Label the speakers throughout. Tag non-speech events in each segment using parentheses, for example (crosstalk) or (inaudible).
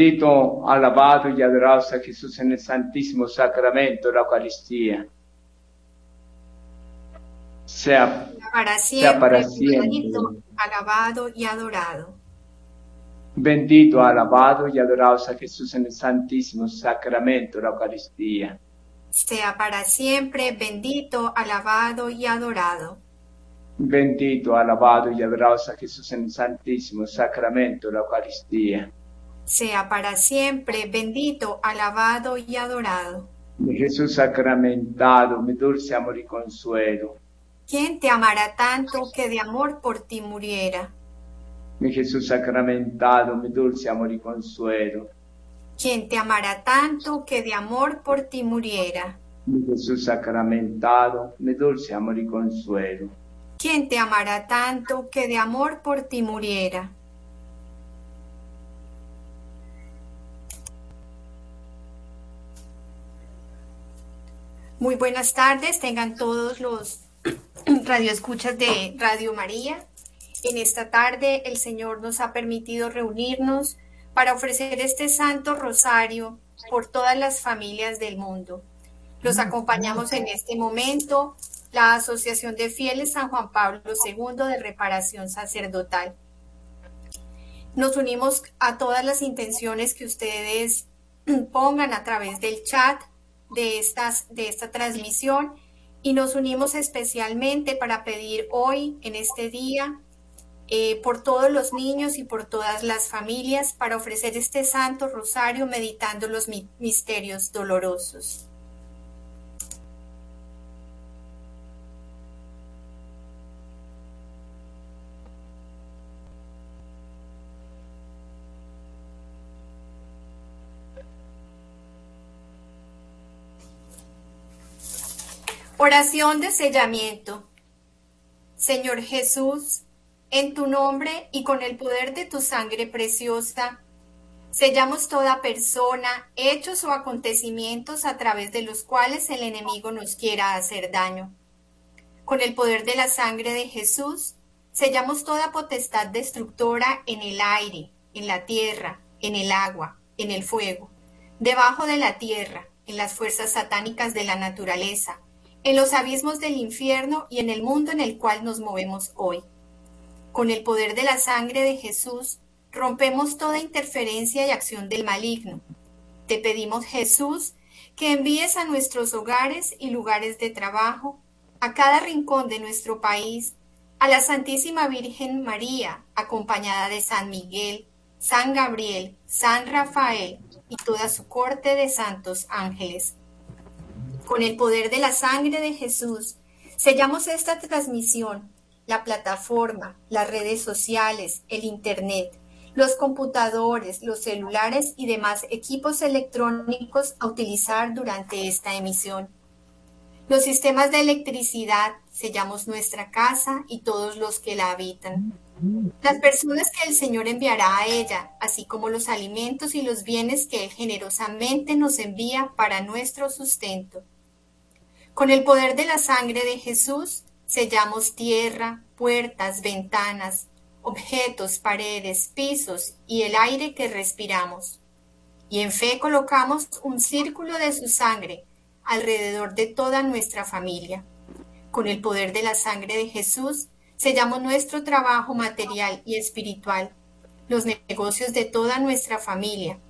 Speaker 1: Bendito, alabado y adorado sea Jesús en el Santísimo Sacramento de la Eucaristía. Sea
Speaker 2: para siempre, para siempre. Bendito, alabado y adorado.
Speaker 1: Bendito, alabado y adorado sea Jesús en el Santísimo Sacramento de la Eucaristía.
Speaker 2: Sea para siempre bendito, alabado y adorado.
Speaker 1: Bendito, alabado y adorado sea Jesús en el Santísimo Sacramento de la Eucaristía.
Speaker 2: Sea para siempre bendito, alabado y adorado.
Speaker 1: De Jesús sacramentado, mi dulce amor y consuelo.
Speaker 2: ¿Quién te amará tanto que de amor por ti muriera?
Speaker 1: mi Jesús sacramentado, mi dulce amor y consuelo.
Speaker 2: Quien te amará tanto que de amor por ti muriera.
Speaker 1: Mi Jesús sacramentado, mi dulce amor y consuelo.
Speaker 2: Quien te amará tanto que de amor por ti muriera. Muy buenas tardes, tengan todos los (clears throat) radioescuchas de Radio María. En esta tarde el Señor nos ha permitido reunirnos para ofrecer este Santo Rosario por todas las familias del mundo. Los acompañamos en este momento la Asociación de Fieles San Juan Pablo II de Reparación Sacerdotal. Nos unimos a todas las intenciones que ustedes (clears throat) pongan a través del chat de, estas, de esta transmisión y nos unimos especialmente para pedir hoy, en este día, eh, por todos los niños y por todas las familias para ofrecer este Santo Rosario meditando los misterios dolorosos. Oración de sellamiento. Señor Jesús, en tu nombre y con el poder de tu sangre preciosa, sellamos toda persona, hechos o acontecimientos a través de los cuales el enemigo nos quiera hacer daño. Con el poder de la sangre de Jesús, sellamos toda potestad destructora en el aire, en la tierra, en el agua, en el fuego, debajo de la tierra, en las fuerzas satánicas de la naturaleza, en los abismos del infierno y en el mundo en el cual nos movemos hoy. Con el poder de la sangre de Jesús, rompemos toda interferencia y acción del maligno. Te pedimos, Jesús, que envíes a nuestros hogares y lugares de trabajo, a cada rincón de nuestro país, a la Santísima Virgen María, acompañada de San Miguel, San Gabriel, San Rafael y toda su corte de santos ángeles. Con el poder de la sangre de Jesús, sellamos esta transmisión la plataforma, las redes sociales, el Internet, los computadores, los celulares y demás equipos electrónicos a utilizar durante esta emisión. Los sistemas de electricidad, sellamos nuestra casa y todos los que la habitan. Las personas que el Señor enviará a ella, así como los alimentos y los bienes que Él generosamente nos envía para nuestro sustento. Con el poder de la sangre de Jesús, Sellamos tierra, puertas, ventanas, objetos, paredes, pisos y el aire que respiramos. Y en fe colocamos un círculo de su sangre alrededor de toda nuestra familia. Con el poder de la sangre de Jesús, sellamos nuestro trabajo material y espiritual, los negocios de toda nuestra familia,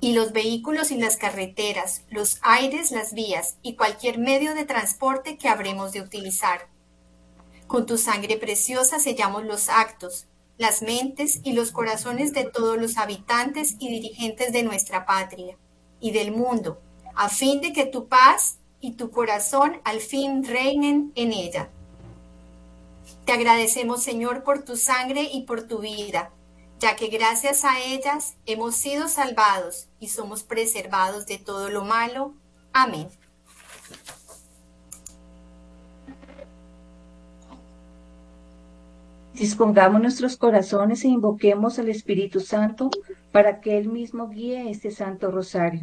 Speaker 2: y los vehículos y las carreteras, los aires, las vías y cualquier medio de transporte que habremos de utilizar. Con tu sangre preciosa sellamos los actos, las mentes y los corazones de todos los habitantes y dirigentes de nuestra patria y del mundo, a fin de que tu paz y tu corazón al fin reinen en ella. Te agradecemos, Señor, por tu sangre y por tu vida ya que gracias a ellas hemos sido salvados y somos preservados de todo lo malo. Amén.
Speaker 3: Dispongamos nuestros corazones e invoquemos al Espíritu Santo para que Él mismo guíe este Santo Rosario.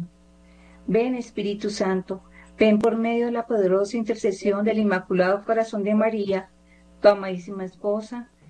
Speaker 3: Ven Espíritu Santo, ven por medio de la poderosa intercesión del Inmaculado Corazón de María, tu amadísima esposa,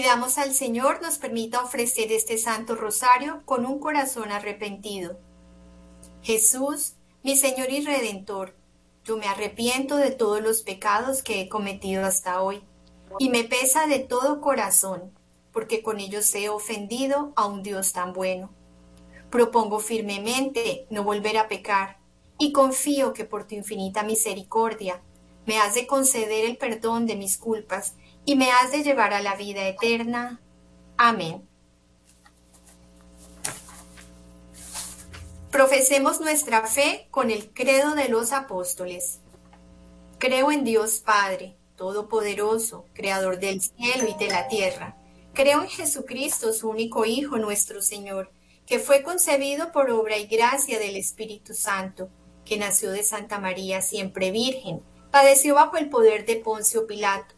Speaker 2: Pidamos al Señor nos permita ofrecer este Santo Rosario con un corazón arrepentido. Jesús, mi Señor y Redentor, yo me arrepiento de todos los pecados que he cometido hasta hoy, y me pesa de todo corazón, porque con ellos he ofendido a un Dios tan bueno. Propongo firmemente no volver a pecar, y confío que por tu infinita misericordia me has de conceder el perdón de mis culpas y me has de llevar a la vida eterna. Amén. Profesemos nuestra fe con el credo de los apóstoles. Creo en Dios Padre, Todopoderoso, Creador del cielo y de la tierra. Creo en Jesucristo, su único Hijo, nuestro Señor, que fue concebido por obra y gracia del Espíritu Santo, que nació de Santa María siempre Virgen, padeció bajo el poder de Poncio Pilato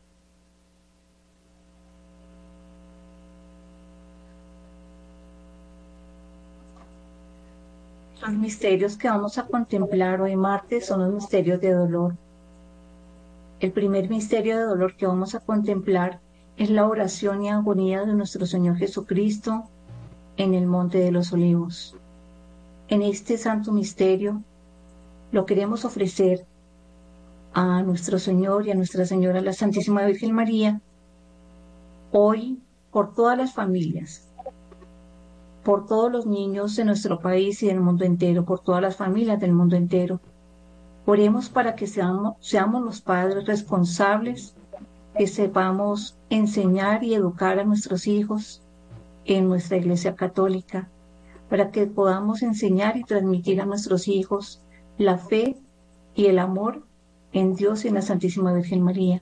Speaker 3: Los misterios que vamos a contemplar hoy martes son los misterios de dolor. El primer misterio de dolor que vamos a contemplar es la oración y agonía de nuestro Señor Jesucristo en el Monte de los Olivos. En este santo misterio lo queremos ofrecer a nuestro Señor y a Nuestra Señora la Santísima Virgen María hoy por todas las familias, por todos los niños de nuestro país y del mundo entero, por todas las familias del mundo entero. Oremos para que seamos, seamos los padres responsables, que sepamos enseñar y educar a nuestros hijos en nuestra Iglesia Católica, para que podamos enseñar y transmitir a nuestros hijos la fe y el amor en Dios y en la Santísima Virgen María.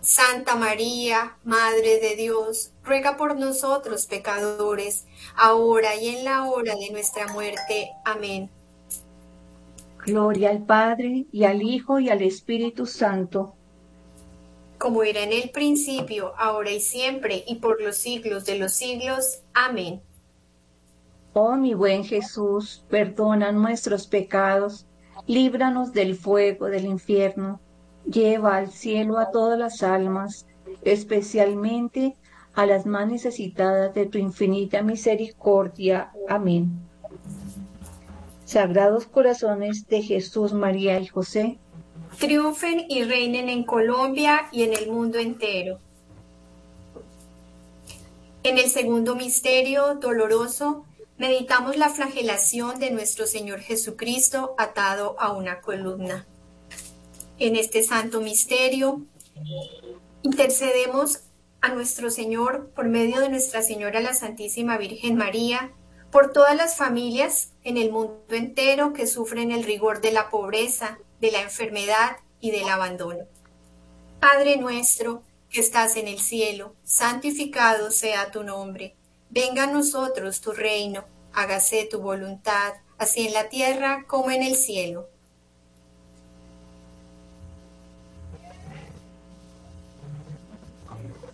Speaker 2: Santa María, Madre de Dios, ruega por nosotros pecadores, ahora y en la hora de nuestra muerte. Amén.
Speaker 3: Gloria al Padre, y al Hijo, y al Espíritu Santo.
Speaker 2: Como era en el principio, ahora y siempre, y por los siglos de los siglos. Amén.
Speaker 3: Oh mi buen Jesús, perdona nuestros pecados, líbranos del fuego del infierno, lleva al cielo a todas las almas, especialmente a las más necesitadas de tu infinita misericordia. Amén. Sagrados corazones de Jesús, María y José,
Speaker 2: triunfen y reinen en Colombia y en el mundo entero. En el segundo misterio doloroso, meditamos la flagelación de nuestro Señor Jesucristo atado a una columna. En este santo misterio, intercedemos a nuestro Señor por medio de Nuestra Señora la Santísima Virgen María, por todas las familias en el mundo entero que sufren el rigor de la pobreza, de la enfermedad y del abandono. Padre nuestro, que estás en el cielo, santificado sea tu nombre. Venga a nosotros tu reino, hágase tu voluntad, así en la tierra como en el cielo.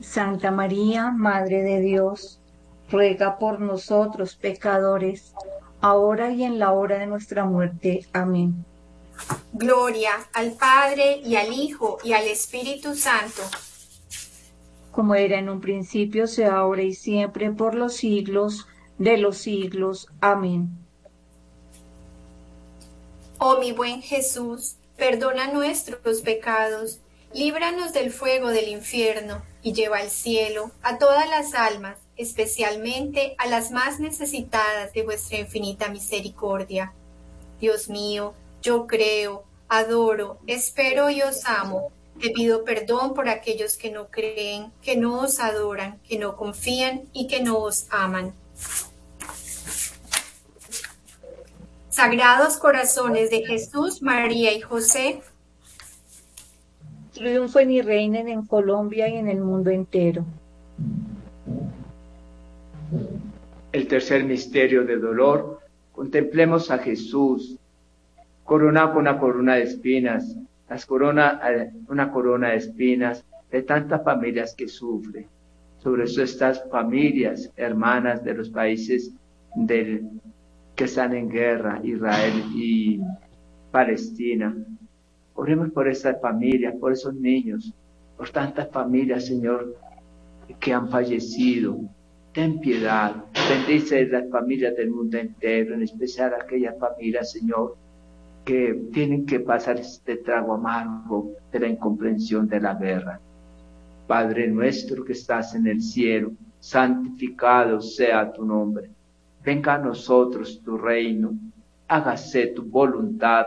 Speaker 3: Santa María, Madre de Dios, ruega por nosotros pecadores, ahora y en la hora de nuestra muerte. Amén.
Speaker 2: Gloria al Padre y al Hijo y al Espíritu Santo.
Speaker 3: Como era en un principio, sea ahora y siempre, por los siglos de los siglos. Amén.
Speaker 2: Oh mi buen Jesús, perdona nuestros pecados, líbranos del fuego del infierno y lleva al cielo a todas las almas, especialmente a las más necesitadas de vuestra infinita misericordia. Dios mío, yo creo, adoro, espero y os amo. Te pido perdón por aquellos que no creen, que no os adoran, que no confían y que no os aman. Sagrados corazones de Jesús, María y José,
Speaker 3: triunfen y reinen en Colombia y en el mundo entero.
Speaker 1: El tercer misterio de dolor, contemplemos a Jesús, coronado con una corona de espinas, las corona, una corona de espinas de tantas familias que sufren. Sobre eso estas familias hermanas de los países del que están en guerra, Israel y Palestina. Oremos por esas familias, por esos niños, por tantas familias, Señor, que han fallecido. Ten piedad, bendice las familias del mundo entero, en especial aquellas familias, Señor, que tienen que pasar este trago amargo de la incomprensión de la guerra. Padre nuestro que estás en el cielo, santificado sea tu nombre venga a nosotros tu reino, hágase tu voluntad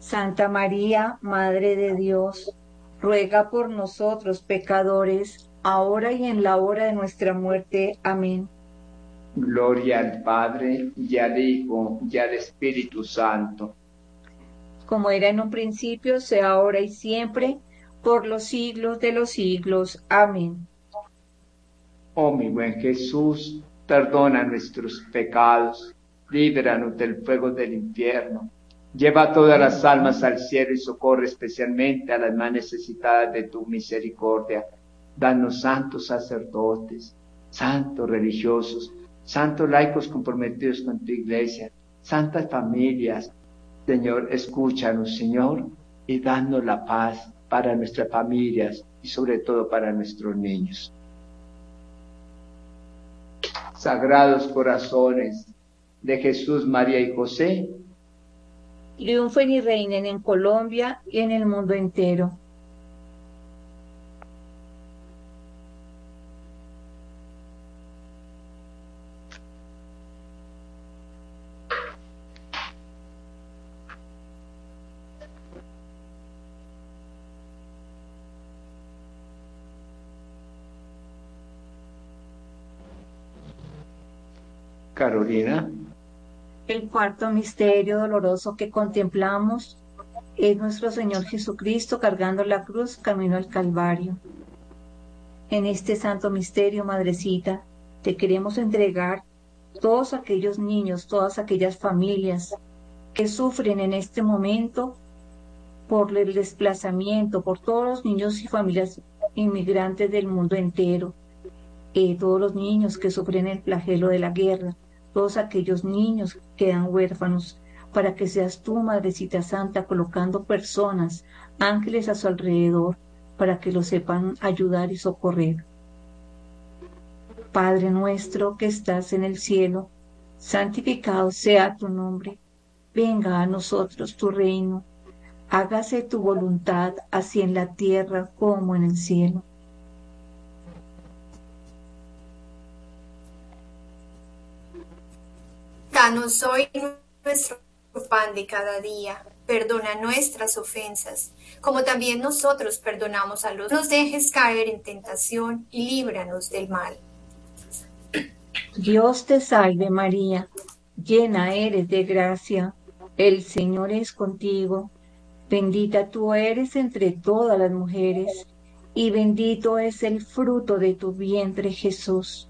Speaker 3: Santa María, Madre de Dios, ruega por nosotros pecadores, ahora y en la hora de nuestra muerte. Amén.
Speaker 1: Gloria al Padre, y al Hijo, y al Espíritu Santo.
Speaker 3: Como era en un principio, sea ahora y siempre, por los siglos de los siglos. Amén.
Speaker 1: Oh mi buen Jesús, perdona nuestros pecados, líbranos del fuego del infierno, lleva todas las almas al cielo y socorre especialmente a las más necesitadas de tu misericordia. Danos santos sacerdotes, santos religiosos, santos laicos comprometidos con tu iglesia, santas familias. Señor, escúchanos, Señor, y danos la paz para nuestras familias y sobre todo para nuestros niños. Sagrados corazones de Jesús, María y José,
Speaker 3: triunfen y reinen en Colombia y en el mundo entero.
Speaker 1: Carolina.
Speaker 3: El cuarto misterio doloroso que contemplamos es nuestro Señor Jesucristo cargando la cruz camino al Calvario. En este santo misterio, Madrecita, te queremos entregar todos aquellos niños, todas aquellas familias que sufren en este momento por el desplazamiento, por todos los niños y familias inmigrantes del mundo entero, eh, todos los niños que sufren el flagelo de la guerra, todos aquellos niños que quedan huérfanos, para que seas tú, Madrecita Santa, colocando personas, ángeles a su alrededor, para que lo sepan ayudar y socorrer. Padre nuestro que estás en el cielo, santificado sea tu nombre, venga a nosotros tu reino, hágase tu voluntad así en la tierra como en el cielo.
Speaker 2: Danos hoy nuestro pan de cada día. Perdona nuestras ofensas, como también nosotros perdonamos a los. Nos dejes caer en tentación y líbranos del mal.
Speaker 3: Dios te salve María, llena eres de gracia, el Señor es contigo, bendita tú eres entre todas las mujeres, y bendito es el fruto de tu vientre Jesús.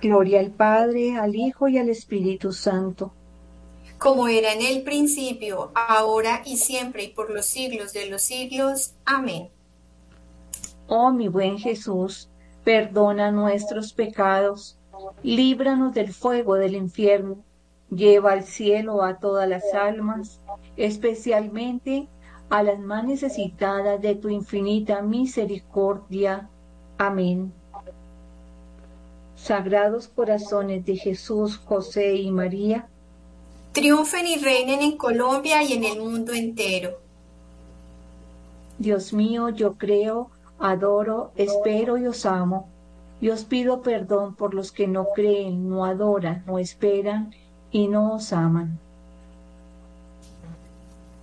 Speaker 3: Gloria al Padre, al Hijo y al Espíritu Santo.
Speaker 2: Como era en el principio, ahora y siempre y por los siglos de los siglos. Amén.
Speaker 3: Oh mi buen Jesús, perdona nuestros pecados, líbranos del fuego del infierno, lleva al cielo a todas las almas, especialmente a las más necesitadas de tu infinita misericordia. Amén. Sagrados corazones de Jesús, José y María,
Speaker 2: triunfen y reinen en Colombia y en el mundo entero.
Speaker 3: Dios mío, yo creo, adoro, espero y os amo. Y os pido perdón por los que no creen, no adoran, no esperan y no os aman.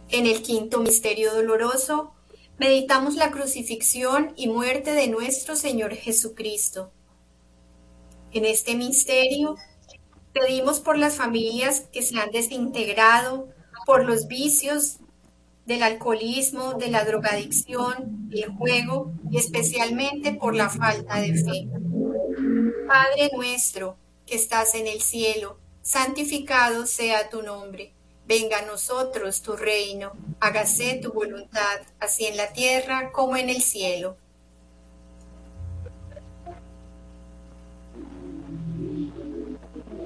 Speaker 2: En el quinto misterio doloroso, meditamos la crucifixión y muerte de nuestro Señor Jesucristo. En este misterio pedimos por las familias que se han desintegrado, por los vicios del alcoholismo, de la drogadicción, del juego y especialmente por la falta de fe. Padre nuestro que estás en el cielo, santificado sea tu nombre. Venga a nosotros tu reino, hágase tu voluntad, así en la tierra como en el cielo.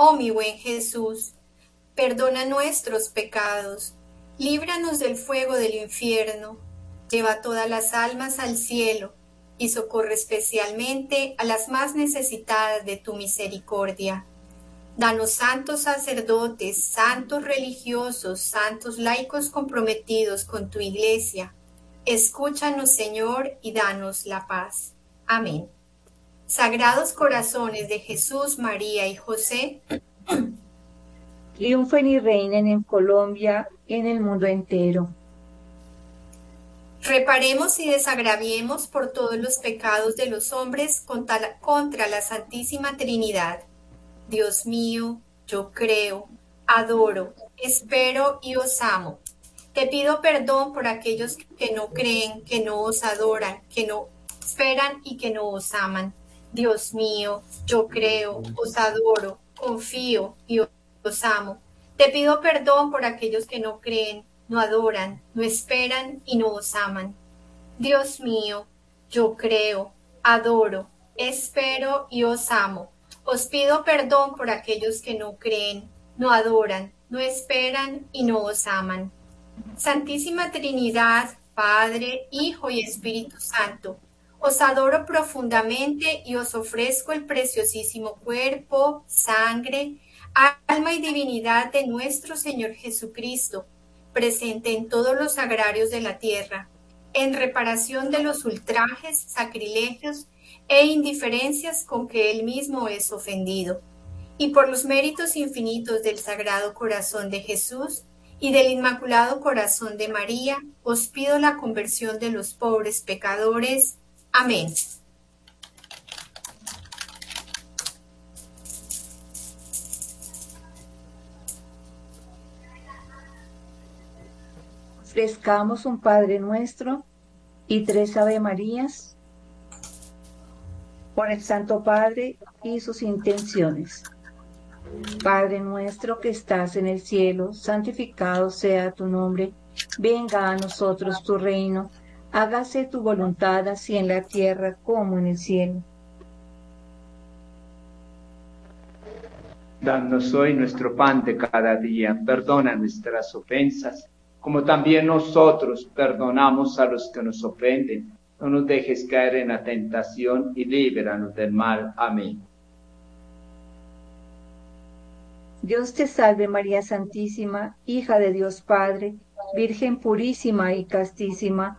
Speaker 2: Oh mi buen Jesús, perdona nuestros pecados, líbranos del fuego del infierno, lleva todas las almas al cielo y socorre especialmente a las más necesitadas de tu misericordia. Danos santos sacerdotes, santos religiosos, santos laicos comprometidos con tu iglesia. Escúchanos, Señor, y danos la paz. Amén. Sagrados corazones de Jesús, María y José,
Speaker 3: triunfen y reinen en Colombia y en el mundo entero.
Speaker 2: Reparemos y desagraviemos por todos los pecados de los hombres contra la, contra la Santísima Trinidad. Dios mío, yo creo, adoro, espero y os amo. Te pido perdón por aquellos que no creen, que no os adoran, que no esperan y que no os aman. Dios mío, yo creo, os adoro, confío y os amo. Te pido perdón por aquellos que no creen, no adoran, no esperan y no os aman. Dios mío, yo creo, adoro, espero y os amo. Os pido perdón por aquellos que no creen, no adoran, no esperan y no os aman. Santísima Trinidad, Padre, Hijo y Espíritu Santo, os adoro profundamente y os ofrezco el preciosísimo cuerpo, sangre, alma y divinidad de nuestro Señor Jesucristo presente en todos los sagrarios de la tierra, en reparación de los ultrajes, sacrilegios e indiferencias con que él mismo es ofendido, y por los méritos infinitos del Sagrado Corazón de Jesús y del Inmaculado Corazón de María, os pido la conversión de los pobres pecadores. Amén.
Speaker 3: ofrezcamos un Padre nuestro y tres Ave Marías por el Santo Padre y sus intenciones. Padre nuestro que estás en el cielo, santificado sea tu nombre, venga a nosotros tu reino, hágase tu voluntad así en la tierra como en el cielo.
Speaker 1: Danos hoy nuestro pan de cada día, perdona nuestras ofensas como también nosotros perdonamos a los que nos ofenden. No nos dejes caer en la tentación y líbranos del mal. Amén.
Speaker 3: Dios te salve María Santísima, hija de Dios Padre, Virgen purísima y castísima,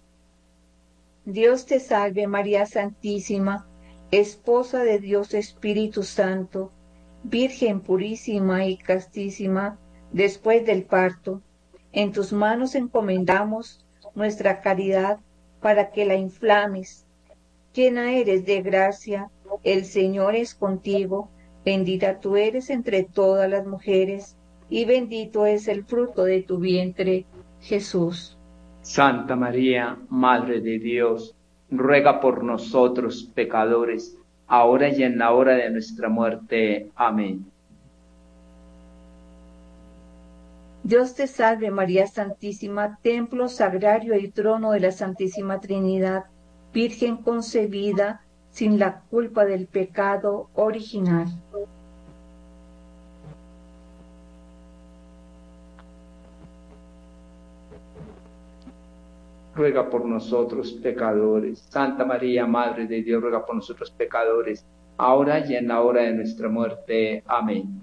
Speaker 3: Dios te salve María Santísima, Esposa de Dios Espíritu Santo, Virgen purísima y castísima, después del parto, en tus manos encomendamos nuestra caridad para que la inflames. llena eres de gracia, el Señor es contigo, bendita tú eres entre todas las mujeres, y bendito es el fruto de tu vientre, Jesús.
Speaker 1: Santa María, Madre de Dios, ruega por nosotros pecadores, ahora y en la hora de nuestra muerte. Amén.
Speaker 3: Dios te salve María Santísima, templo sagrario y trono de la Santísima Trinidad, Virgen concebida sin la culpa del pecado original.
Speaker 1: Ruega por nosotros pecadores. Santa María, Madre de Dios, ruega por nosotros pecadores, ahora y en la hora de nuestra muerte. Amén.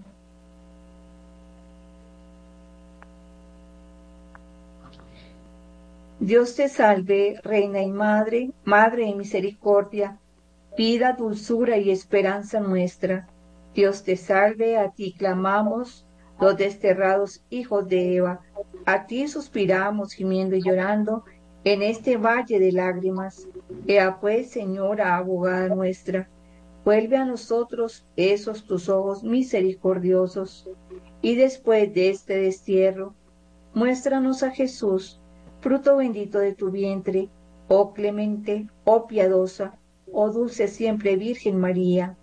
Speaker 3: Dios te salve, Reina y Madre, Madre de Misericordia, vida, dulzura y esperanza nuestra. Dios te salve, a ti clamamos, los desterrados hijos de Eva, a ti suspiramos, gimiendo y llorando, en este valle de lágrimas. Ea pues, Señora, abogada nuestra, vuelve a nosotros esos tus ojos misericordiosos, y después de este destierro, muéstranos a Jesús, fruto bendito de tu vientre, oh clemente, oh piadosa, oh dulce siempre Virgen María.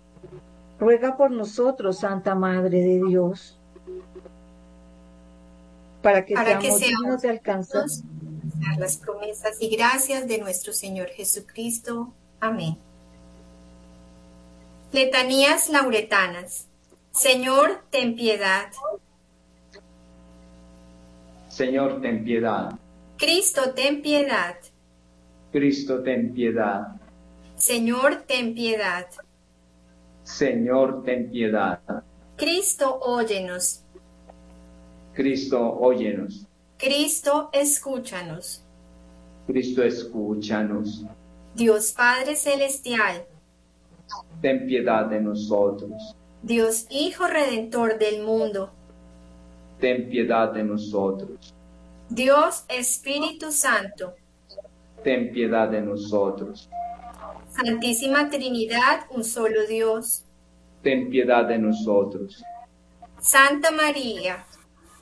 Speaker 3: Ruega por nosotros, Santa Madre de Dios, para que seamos dignos de alcanzar
Speaker 2: las promesas y gracias de nuestro Señor Jesucristo. Amén. Letanías lauretanas. Señor, ten piedad.
Speaker 1: Señor, ten piedad.
Speaker 2: Cristo, ten piedad.
Speaker 1: Cristo, ten piedad.
Speaker 2: Señor, ten piedad.
Speaker 1: Señor, ten piedad.
Speaker 2: Cristo, óyenos.
Speaker 1: Cristo, óyenos.
Speaker 2: Cristo, escúchanos.
Speaker 1: Cristo, escúchanos.
Speaker 2: Dios Padre Celestial,
Speaker 1: ten piedad de nosotros.
Speaker 2: Dios Hijo Redentor del mundo,
Speaker 1: ten piedad de nosotros.
Speaker 2: Dios Espíritu Santo,
Speaker 1: ten piedad de nosotros.
Speaker 2: Santísima Trinidad, un solo Dios,
Speaker 1: ten piedad de nosotros.
Speaker 2: Santa María,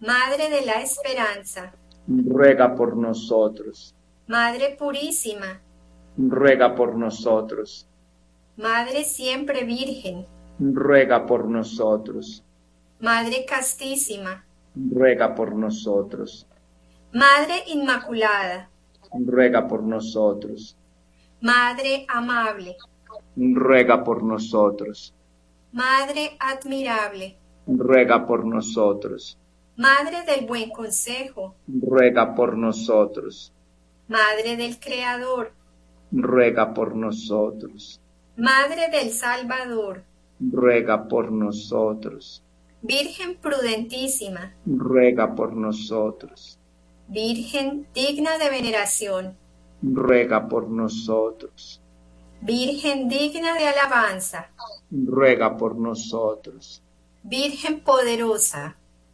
Speaker 2: Madre de la Esperanza,
Speaker 1: ruega por nosotros.
Speaker 2: Madre Purísima,
Speaker 1: ruega por nosotros.
Speaker 2: Madre Siempre Virgen,
Speaker 1: ruega por nosotros.
Speaker 2: Madre Castísima,
Speaker 1: ruega por nosotros.
Speaker 2: Madre Inmaculada,
Speaker 1: ruega por nosotros.
Speaker 2: Madre Amable,
Speaker 1: ruega por nosotros.
Speaker 2: Madre Admirable,
Speaker 1: ruega por nosotros.
Speaker 2: Madre del Buen Consejo,
Speaker 1: ruega por nosotros.
Speaker 2: Madre del Creador,
Speaker 1: ruega por nosotros.
Speaker 2: Madre del Salvador,
Speaker 1: ruega por nosotros.
Speaker 2: Virgen prudentísima,
Speaker 1: ruega por nosotros.
Speaker 2: Virgen digna de veneración,
Speaker 1: ruega por nosotros.
Speaker 2: Virgen digna de alabanza,
Speaker 1: ruega por nosotros.
Speaker 2: Virgen poderosa,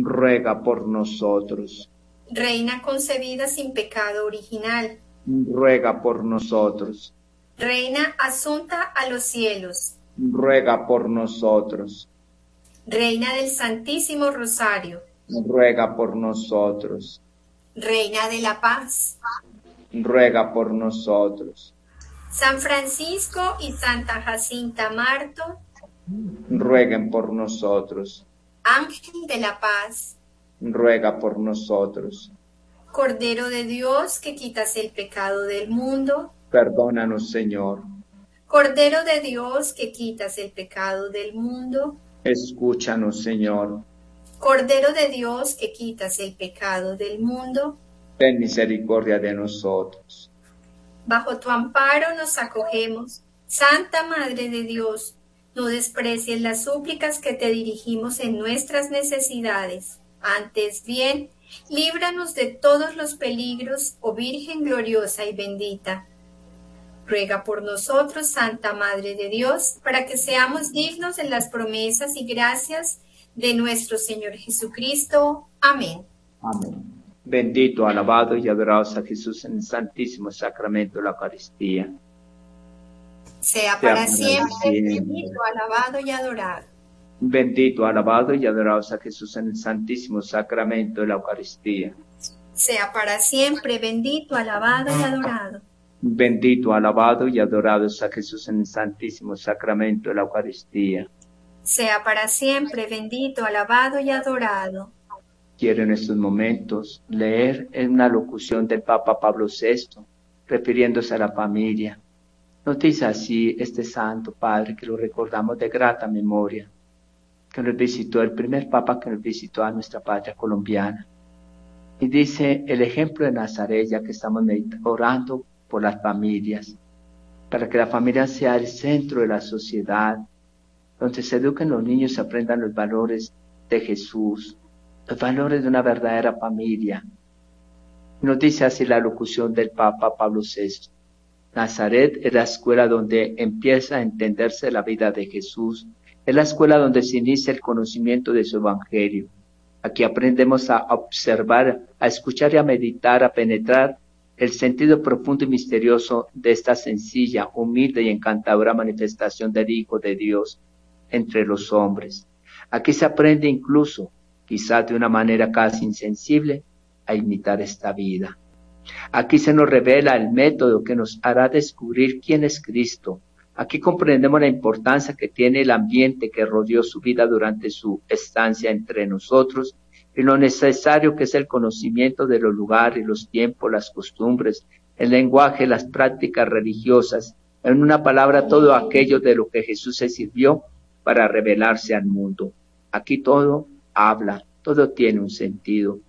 Speaker 1: ruega por nosotros.
Speaker 2: reina concebida sin pecado original,
Speaker 1: ruega por nosotros.
Speaker 2: reina asunta a los cielos,
Speaker 1: ruega por nosotros.
Speaker 2: reina del Santísimo Rosario,
Speaker 1: ruega por nosotros.
Speaker 2: reina de la paz,
Speaker 1: ruega por nosotros.
Speaker 2: San Francisco y Santa Jacinta Marto,
Speaker 1: rueguen por nosotros.
Speaker 2: Ángel de la paz,
Speaker 1: ruega por nosotros.
Speaker 2: Cordero de Dios que quitas el pecado del mundo,
Speaker 1: Perdónanos, Señor.
Speaker 2: Cordero de Dios que quitas el pecado del mundo,
Speaker 1: Escúchanos, Señor.
Speaker 2: Cordero de Dios que quitas el pecado del mundo,
Speaker 1: Ten misericordia de nosotros.
Speaker 2: bajo tu amparo nos acogemos. Santa Madre de Dios, no desprecies las súplicas que te dirigimos en nuestras necesidades. Antes bien, líbranos de todos los peligros, oh Virgen gloriosa y bendita. Ruega por nosotros, Santa Madre de Dios, para que seamos dignos de las promesas y gracias de nuestro Señor Jesucristo. Amén.
Speaker 1: Amén. Bendito, alabado y adorado sea Jesús en el santísimo sacramento de la Eucaristía.
Speaker 2: Sea para siempre. bendito, alabado y adorado.
Speaker 1: Bendito, alabado y adorado sea Jesús en el santísimo sacramento de la Eucaristía.
Speaker 2: Sea para siempre bendito, alabado y adorado.
Speaker 1: Bendito, alabado y adorado sea Jesús en el santísimo sacramento de la Eucaristía.
Speaker 2: Sea para siempre bendito, alabado y adorado.
Speaker 1: Quiero en estos momentos leer en una locución del Papa Pablo VI, refiriéndose a la familia. Nos dice así este Santo Padre, que lo recordamos de grata memoria, que nos visitó, el primer Papa que nos visitó a nuestra patria colombiana. Y dice el ejemplo de Nazaret, ya que estamos orando por las familias, para que la familia sea el centro de la sociedad, donde se eduquen los niños y aprendan los valores de Jesús, los valores de una verdadera familia. Nos dice así la locución del Papa Pablo VI. Nazaret es la escuela donde empieza a entenderse la vida de Jesús, es la escuela donde se inicia el conocimiento de su Evangelio. Aquí aprendemos a observar, a escuchar y a meditar, a penetrar el sentido profundo y misterioso de esta sencilla, humilde y encantadora manifestación del Hijo de Dios entre los hombres. Aquí se aprende incluso, quizás de una manera casi insensible, a imitar esta vida. Aquí se nos revela el método que nos hará descubrir quién es Cristo. Aquí comprendemos la importancia que tiene el ambiente que rodeó su vida durante su estancia entre nosotros y lo necesario que es el conocimiento de los lugares, los tiempos, las costumbres, el lenguaje, las prácticas religiosas, en una palabra todo aquello de lo que Jesús se sirvió para revelarse al mundo. Aquí todo habla, todo tiene un sentido.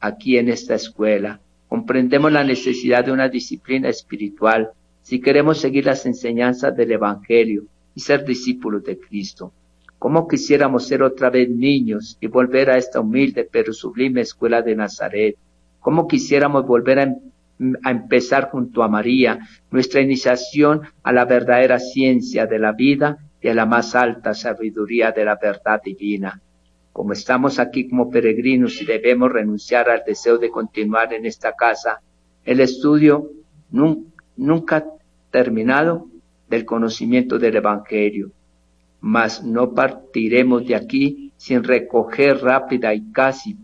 Speaker 1: Aquí en esta escuela comprendemos la necesidad de una disciplina espiritual si queremos seguir las enseñanzas del Evangelio y ser discípulos de Cristo. ¿Cómo quisiéramos ser otra vez niños y volver a esta humilde pero sublime escuela de Nazaret? ¿Cómo quisiéramos volver a, em- a empezar junto a María nuestra iniciación a la verdadera ciencia de la vida y a la más alta sabiduría de la verdad divina? Como estamos aquí como peregrinos y debemos renunciar al deseo de continuar en esta casa, el estudio nun- nunca terminado del conocimiento del Evangelio. Mas no partiremos de aquí sin recoger rápida y casi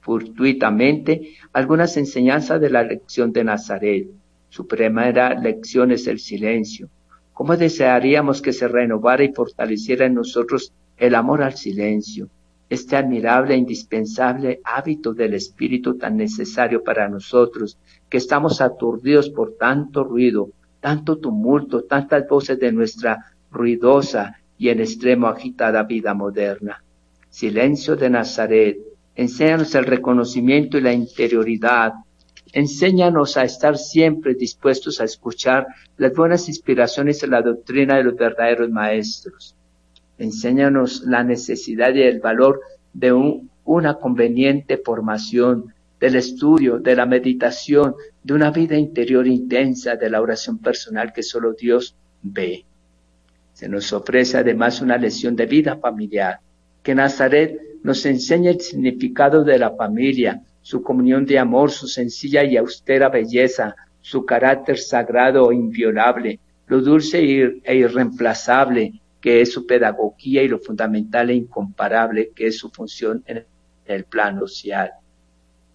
Speaker 1: fortuitamente algunas enseñanzas de la lección de Nazaret. Su primera lección es el silencio. ¿Cómo desearíamos que se renovara y fortaleciera en nosotros el amor al silencio? Este admirable e indispensable hábito del espíritu tan necesario para nosotros, que estamos aturdidos por tanto ruido, tanto tumulto, tantas voces de nuestra ruidosa y en extremo agitada vida moderna. Silencio de Nazaret, enséñanos el reconocimiento y la interioridad. Enséñanos a estar siempre dispuestos a escuchar las buenas inspiraciones de la doctrina de los verdaderos maestros. Enséñanos la necesidad y el valor de una conveniente formación, del estudio, de la meditación, de una vida interior intensa, de la oración personal que solo Dios ve. Se nos ofrece además una lección de vida familiar, que Nazaret nos enseña el significado de la familia, su comunión de amor, su sencilla y austera belleza, su carácter sagrado e inviolable, lo dulce e irreemplazable que es su pedagogía y lo fundamental e incomparable que es su función en el plano social.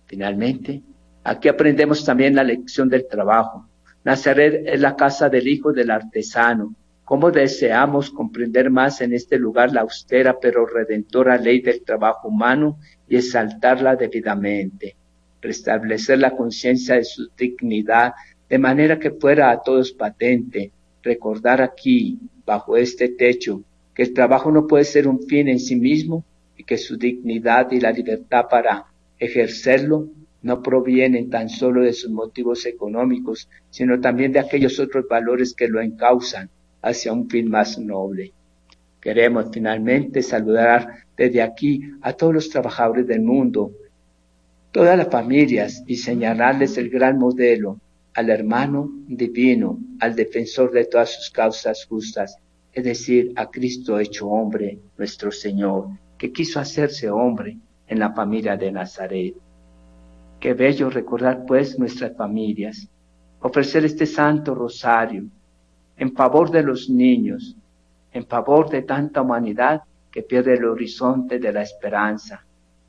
Speaker 1: Finalmente, aquí aprendemos también la lección del trabajo. Nazaret es la casa del hijo del artesano, cómo deseamos comprender más en este lugar la austera pero redentora ley del trabajo humano y exaltarla debidamente, restablecer la conciencia de su dignidad de manera que fuera a todos patente, recordar aquí, bajo este techo, que el trabajo no puede ser un fin en sí mismo y que su dignidad y la libertad para ejercerlo no provienen tan solo de sus motivos económicos, sino también de aquellos otros valores que lo encausan hacia un fin más noble. Queremos finalmente saludar desde aquí a todos los trabajadores del mundo, todas las familias y señalarles el gran modelo, al hermano divino, al defensor de todas sus causas justas, es decir, a Cristo hecho hombre, nuestro Señor, que quiso hacerse hombre en la familia de Nazaret. Qué bello recordar pues nuestras familias, ofrecer este santo rosario, en favor de los niños, en favor de tanta humanidad que pierde el horizonte de la esperanza.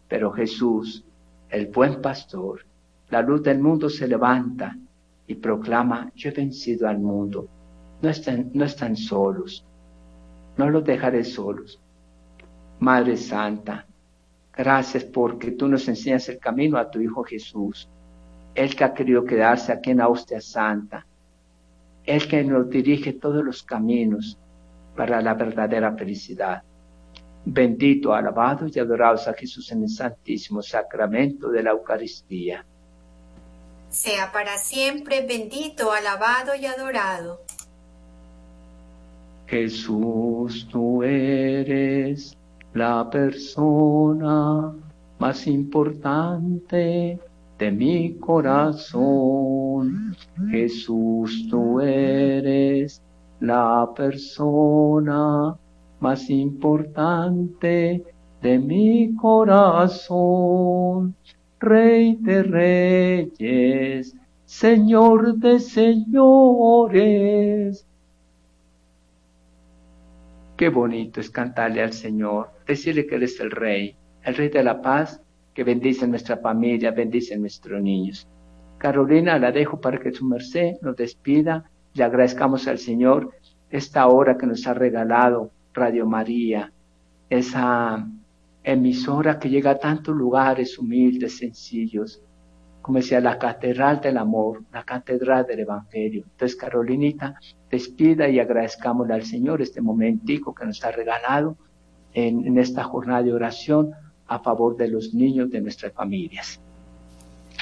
Speaker 1: Pero Jesús, el buen pastor, la luz del mundo se levanta y proclama, yo he vencido al mundo. No están, no están solos, no los dejaré solos. Madre Santa, gracias porque tú nos enseñas el camino a tu Hijo Jesús, el que ha querido quedarse aquí en la hostia santa, el que nos dirige todos los caminos para la verdadera felicidad. Bendito, alabado y adorado a Jesús en el santísimo sacramento de la Eucaristía.
Speaker 2: Sea para siempre bendito, alabado y adorado.
Speaker 1: Jesús, tú eres la persona más importante de mi corazón. Jesús, tú eres la persona más importante de mi corazón. Rey de reyes, Señor de señores. Qué bonito es cantarle al Señor, decirle que Él es el Rey, el Rey de la paz que bendice nuestra familia, bendice nuestros niños. Carolina, la dejo para que su merced nos despida. Le agradezcamos al Señor esta hora que nos ha regalado Radio María, esa emisora que llega a tantos lugares humildes, sencillos, como decía, la catedral del amor, la catedral del Evangelio. Entonces, Carolinita, despida y agradezcámosle al Señor este momentico que nos ha regalado en, en esta jornada de oración a favor de los niños de nuestras familias.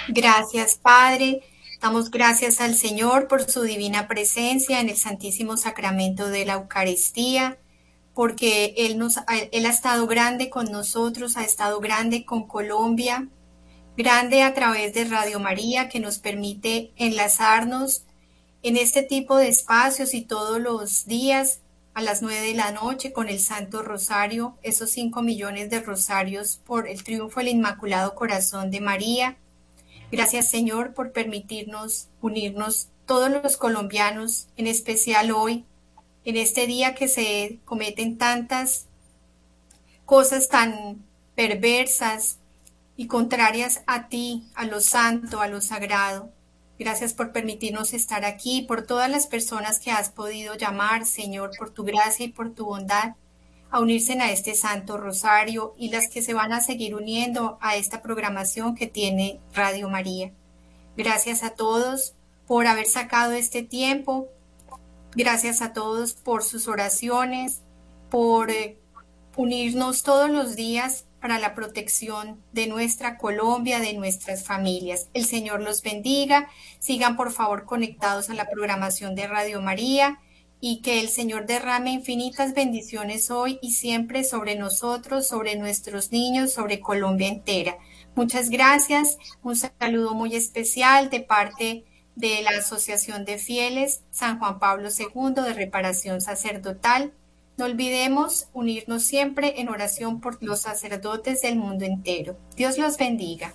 Speaker 2: Gracias, Padre. Damos gracias al Señor por su divina presencia en el Santísimo Sacramento de la Eucaristía, porque Él, nos, Él ha estado grande con nosotros, ha estado grande con Colombia, grande a través de Radio María, que nos permite enlazarnos en este tipo de espacios y todos los días a las nueve de la noche con el Santo Rosario, esos cinco millones de rosarios por el triunfo del Inmaculado Corazón de María. Gracias Señor por permitirnos unirnos todos los colombianos, en especial hoy, en este día que se cometen tantas cosas tan perversas y contrarias a ti, a lo santo, a lo sagrado. Gracias por permitirnos estar aquí, por todas las personas que has podido llamar, Señor, por tu gracia y por tu bondad, a unirse a este Santo Rosario y las que se van a seguir uniendo a esta programación que tiene Radio María. Gracias a todos por haber sacado este tiempo. Gracias a todos por sus oraciones, por eh, unirnos todos los días para la protección de nuestra Colombia, de nuestras familias. El Señor los bendiga. Sigan por favor conectados a la programación de Radio María y que el Señor derrame infinitas bendiciones hoy y siempre sobre nosotros, sobre nuestros niños, sobre Colombia entera. Muchas gracias. Un saludo muy especial de parte de la Asociación de Fieles San Juan Pablo II de Reparación Sacerdotal. No olvidemos unirnos siempre en oración por los sacerdotes del mundo entero. Dios los bendiga.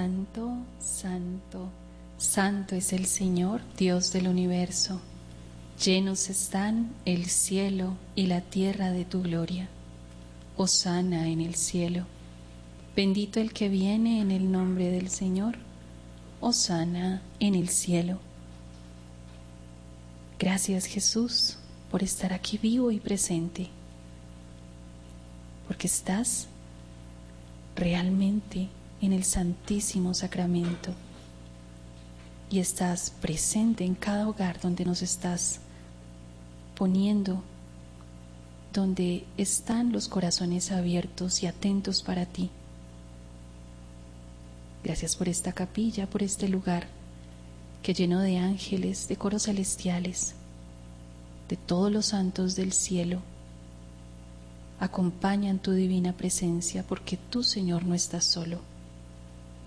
Speaker 4: Santo, santo, santo es el Señor, Dios del universo. Llenos están el cielo y la tierra de tu gloria. Hosana en el cielo. Bendito el que viene en el nombre del Señor. Hosana en el cielo. Gracias Jesús por estar aquí vivo y presente. Porque estás realmente en el Santísimo Sacramento y estás presente en cada hogar donde nos estás poniendo donde están los corazones abiertos y atentos para ti. Gracias por esta capilla, por este lugar que lleno de ángeles, de coros celestiales, de todos los santos del cielo, acompañan tu divina presencia porque tú, Señor, no estás solo.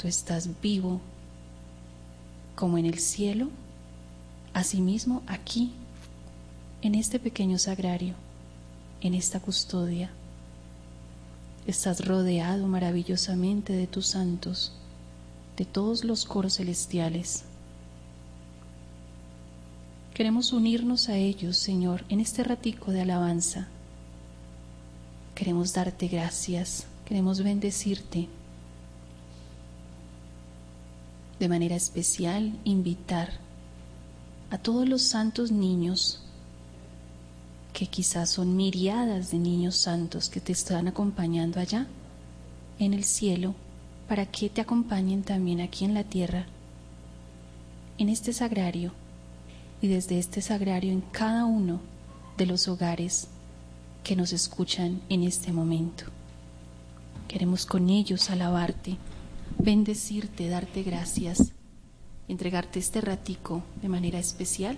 Speaker 4: Tú estás vivo como en el cielo, asimismo aquí, en este pequeño sagrario, en esta custodia. Estás rodeado maravillosamente de tus santos, de todos los coros celestiales. Queremos unirnos a ellos, Señor, en este ratico de alabanza. Queremos darte gracias, queremos bendecirte. De manera especial, invitar a todos los santos niños, que quizás son miriadas de niños santos que te están acompañando allá en el cielo, para que te acompañen también aquí en la tierra, en este sagrario y desde este sagrario en cada uno de los hogares que nos escuchan en este momento. Queremos con ellos alabarte, bendecirte, darte gracias, entregarte este ratico de manera especial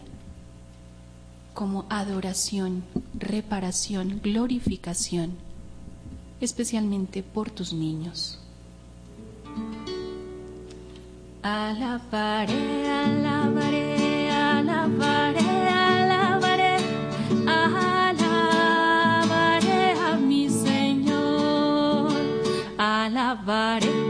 Speaker 4: como adoración, reparación, glorificación, especialmente por tus niños. Alabaré, alabaré, alabaré, alabaré, alabaré a mi Señor, alabaré.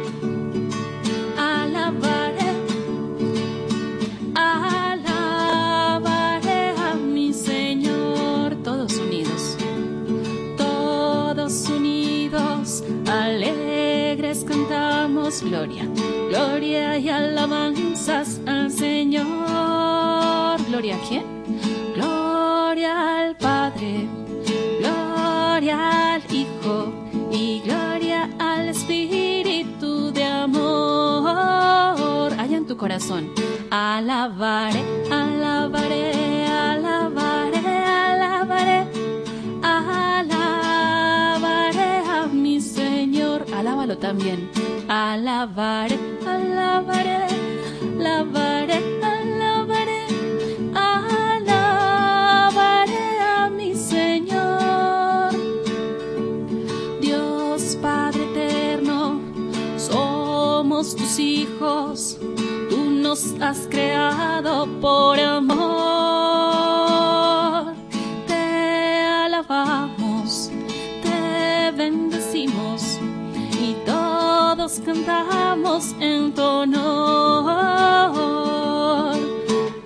Speaker 4: Gloria y alabanzas al Señor. ¿Gloria a quién? Gloria al Padre, gloria al Hijo y gloria al Espíritu de amor. Allá en tu corazón, alabaré, alabaré, alabaré, alabaré, alabaré a mi Señor. Alábalo también. Alabaré, alabaré, alabaré, alabaré, alabaré a mi Señor. Dios Padre eterno, somos tus hijos, tú nos has creado por amor. Te alabamos, cantamos en.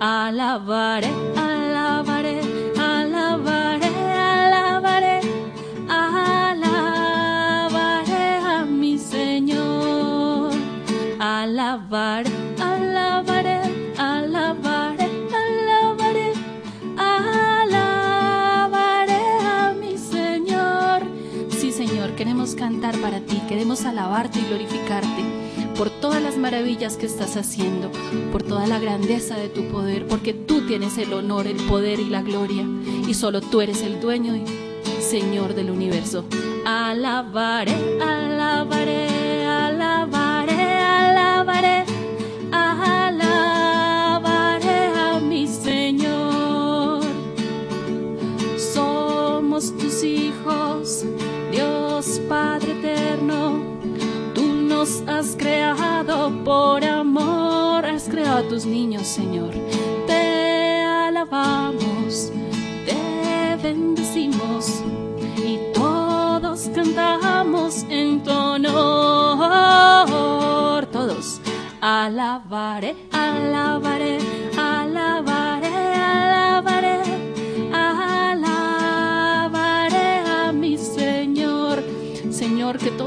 Speaker 4: Alabaré, alabaré, alabaré, alabarte y glorificarte por todas las maravillas que estás haciendo, por toda la grandeza de tu poder, porque tú tienes el honor, el poder y la gloria, y solo tú eres el dueño y Señor del universo. Alabaré, alabaré, alabaré, alabaré, alabaré a mi Señor. Somos tus hijos, Dios Padre eterno. Tú nos has creado por amor, has creado a tus niños, Señor. Te alabamos, te bendecimos y todos cantamos en tu honor. Todos alabaré, alabaré, alabaré,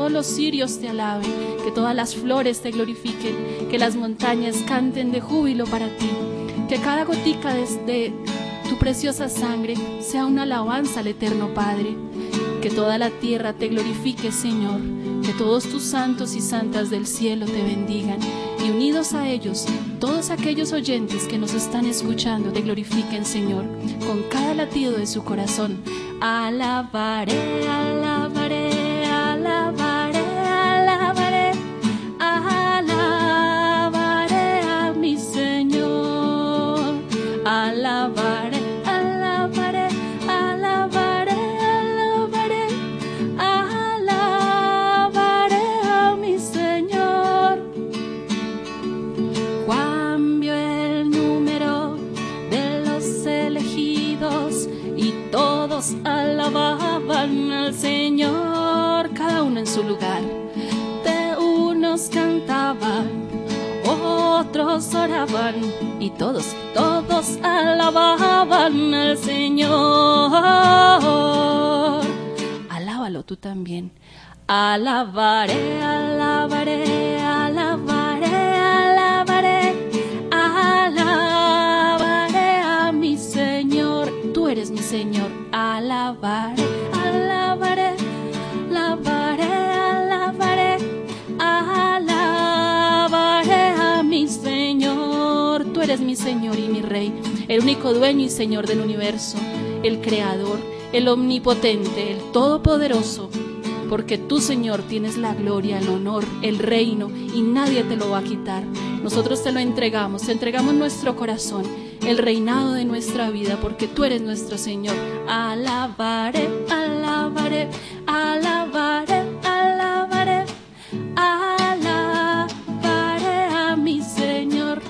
Speaker 4: todos los cirios te alaben, que todas las flores te glorifiquen, que las montañas canten de júbilo para ti, que cada gotica de, de tu preciosa sangre sea una alabanza al eterno Padre, que toda la tierra te glorifique, Señor, que todos tus santos y santas del cielo te bendigan y unidos a ellos, todos aquellos oyentes que nos están escuchando te glorifiquen, Señor, con cada latido de su corazón. Alabaré, alabaré, alababan al Señor, cada uno en su lugar. De unos cantaban, otros oraban y todos, todos alababan al Señor. Alábalo tú también. Alabaré, alabaré, Alabaré, alabaré, alabaré, alabaré, alabaré a mi Señor. Tú eres mi Señor y mi Rey, el único dueño y Señor del universo, el Creador, el Omnipotente, el Todopoderoso porque tú, Señor, tienes la gloria, el honor, el reino y nadie te lo va a quitar. Nosotros te lo entregamos, te entregamos nuestro corazón, el reinado de nuestra vida, porque tú eres nuestro Señor. Alabaré, alabaré, alabaré, alabaré, alabaré a mi Señor.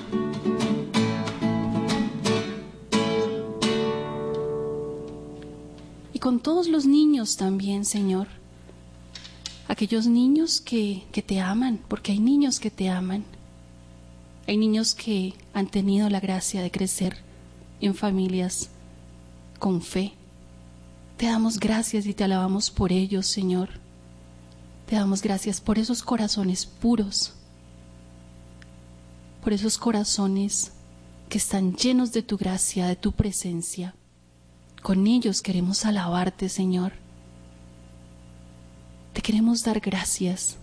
Speaker 4: Y con todos los niños también, Señor aquellos niños que, que, te aman, porque hay niños que te aman. Hay niños que han tenido la gracia de crecer en familias con fe. Te damos gracias y te alabamos por ellos, Señor. Te damos gracias por esos corazones puros, por esos corazones que están llenos de tu gracia, de tu presencia. Con ellos queremos alabarte, Señor. Te queremos dar gracias.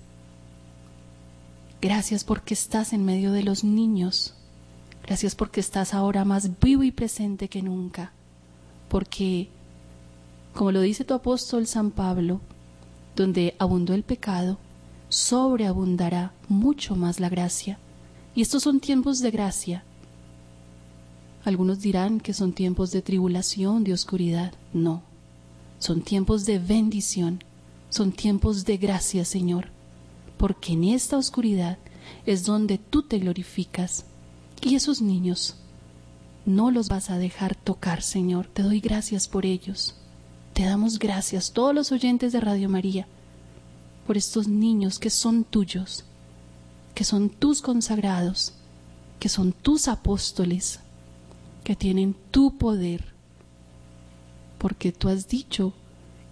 Speaker 4: Gracias porque estás en medio de los niños. Gracias porque estás ahora más vivo y presente que nunca. Porque, como lo dice tu apóstol San Pablo, donde abundó el pecado, sobreabundará mucho más la gracia. Y estos son tiempos de gracia. Algunos dirán que son tiempos de tribulación, de oscuridad. No, son tiempos de bendición son tiempos de gracia, Señor, porque en esta oscuridad es donde tú te glorificas. Y esos niños no los vas a dejar tocar, Señor. Te doy gracias por ellos. Te damos gracias, todos los oyentes de Radio María, por estos niños que son tuyos, que son tus consagrados, que son tus apóstoles, que tienen tu poder, porque tú has dicho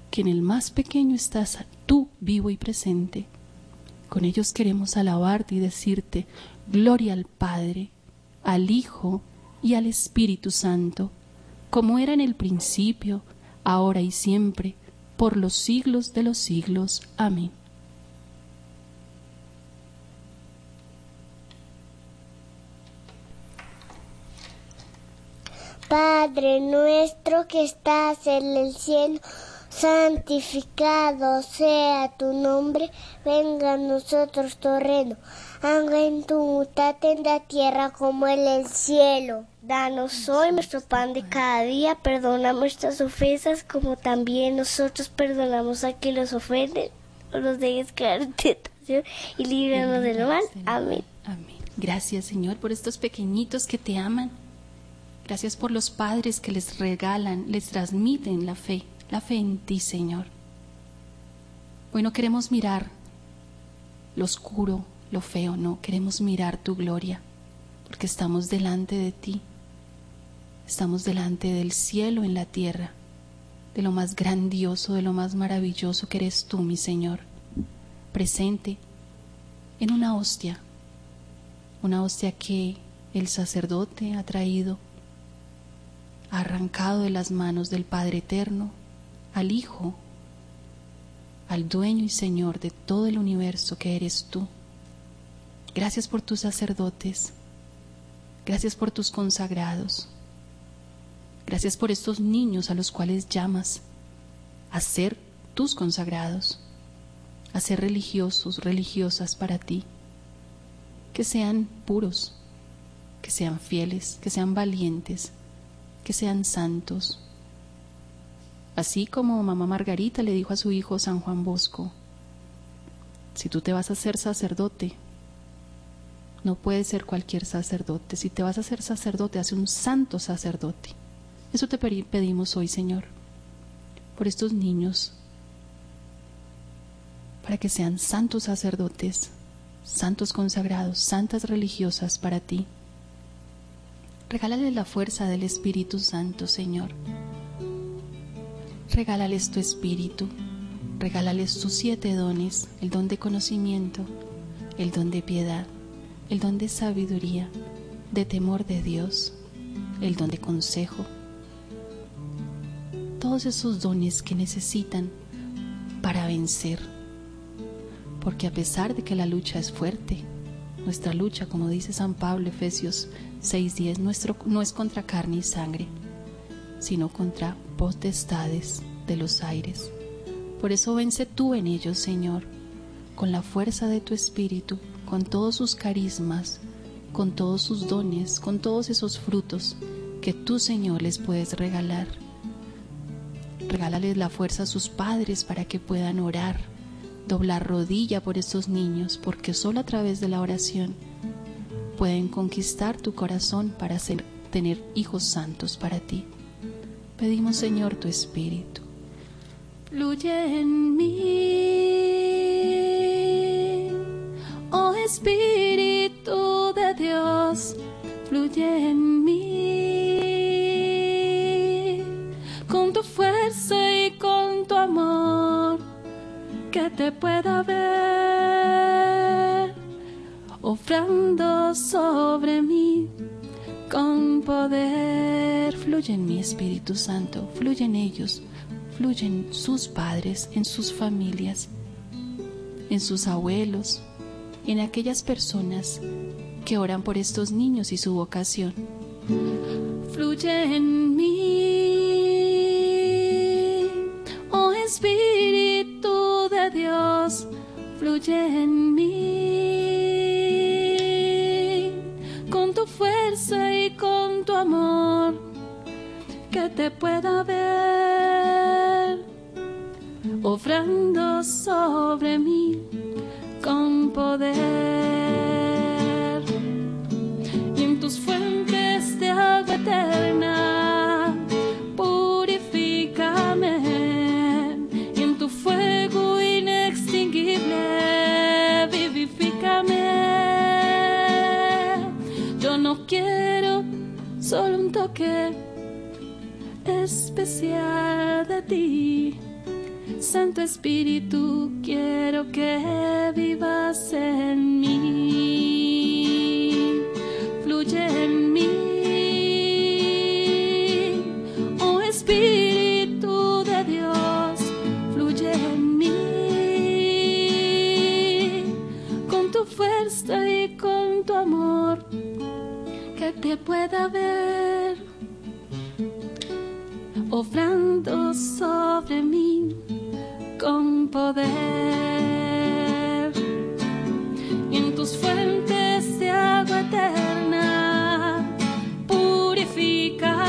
Speaker 4: que en el más pequeño estás tú vivo y presente. Con ellos queremos alabarte y decirte, gloria al Padre, al Hijo y al Espíritu Santo, como era en el principio, ahora y siempre, por los siglos de los siglos. Amén.
Speaker 5: Padre nuestro que estás en el cielo, santificado sea tu nombre, venga a nosotros tu reino, haga en tu voluntad en la tierra como en el cielo. Danos hoy nuestro pan de cada día, perdona nuestras ofensas como también nosotros perdonamos a quienes nos ofenden, no nos dejes caer en tentación y líbranos del mal. Amén.
Speaker 4: Amén. Gracias Señor por estos pequeñitos que te aman. Gracias por los padres que les regalan, les transmiten la fe la fe en ti, Señor. Hoy no queremos mirar lo oscuro, lo feo, no, queremos mirar tu gloria, porque estamos delante de ti, estamos delante del cielo en la tierra, de lo más grandioso, de lo más maravilloso que eres tú, mi Señor, presente en una hostia, una hostia que el sacerdote ha traído, arrancado de las manos del Padre Eterno, al Hijo, al dueño y Señor de todo el universo que eres tú. Gracias por tus sacerdotes. Gracias por tus consagrados. Gracias por estos niños a los cuales llamas a ser tus consagrados, a ser religiosos, religiosas para ti. Que sean puros, que sean fieles, que sean valientes, que sean santos. Así como mamá Margarita le dijo a su hijo San Juan Bosco, si tú te vas a ser sacerdote, no puede ser cualquier sacerdote. Si te vas a ser sacerdote, hace un santo sacerdote. Eso te pedimos hoy, Señor, por estos niños, para que sean santos sacerdotes, santos consagrados, santas religiosas para ti. Regálales la fuerza del Espíritu Santo, Señor. Regálales tu espíritu, regálales tus siete dones, el don de conocimiento, el don de piedad, el don de sabiduría, de temor de Dios, el don de consejo, todos esos dones que necesitan para vencer. Porque a pesar de que la lucha es fuerte, nuestra lucha, como dice San Pablo, Efesios 6:10, nuestro no es contra carne y sangre, sino contra potestades de los aires. Por eso vence tú en ellos, Señor, con la fuerza de tu espíritu, con todos sus carismas, con todos sus dones, con todos esos frutos que tú, Señor, les puedes regalar Regálales la fuerza a sus padres para que puedan orar, doblar rodilla por estos niños, porque solo a través de la oración pueden conquistar tu corazón para tener hijos santos para ti. Pedimos, Señor, tu espíritu. Fluye en mí, oh Espíritu de Dios, fluye en mí fuerza y con tu amor que te pueda ver, ofrando sobre mí con poder. Fluye en mi Espíritu Santo, fluye en ellos, fluyen sus padres, en sus familias, en sus abuelos, en aquellas personas que oran por estos niños y su vocación. Fluye en mí Espíritu de Dios, fluye en mí fuerza y con tu amor que te pueda ver, obrando sobre mí con poder. Y en tus fuentes de agua eterna, solo un toque especial de ti. Santo Espíritu, quiero que vivas en mí, fluye en mí. Oh Espíritu de Dios en mí con tu fuerza y con tu amor te pueda ver obrando sobre mí con poder y en tus fuentes de agua eterna purifícame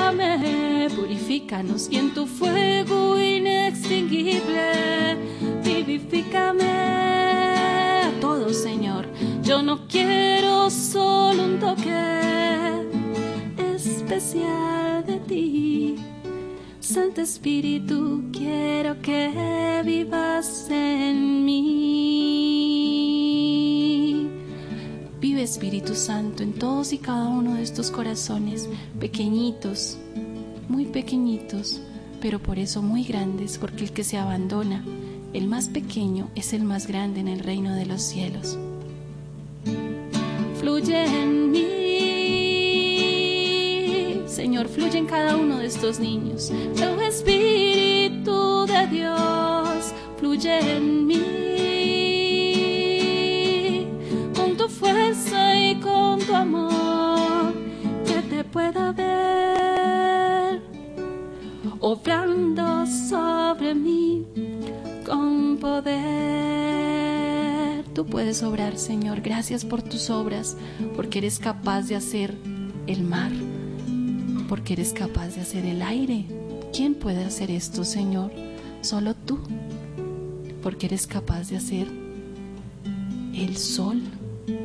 Speaker 4: purifícanos y en tu fuego inextinguible, vivifícame a todos, Señor. Yo no quiero solo un toque especial de ti. Santo Espíritu, quiero que vivas en mí. Vive Espíritu Santo en todos y cada uno de estos corazones pequeñitos muy pequeñitos, pero por eso muy grandes, porque el que se abandona, el más pequeño, es el más grande en el reino de los cielos. Fluye en mí, Señor, fluye en cada uno de estos niños. Tu Espíritu de Dios fluye en mí. Con tu fuerza y con tu amor, que te pueda ver, obrando sobre mí con poder. Tú puedes obrar, Señor. Gracias por tus obras, porque eres capaz de hacer el mar, porque eres capaz de hacer el aire. ¿Quién puede hacer esto, Señor? Solo tú, porque eres capaz de hacer el sol,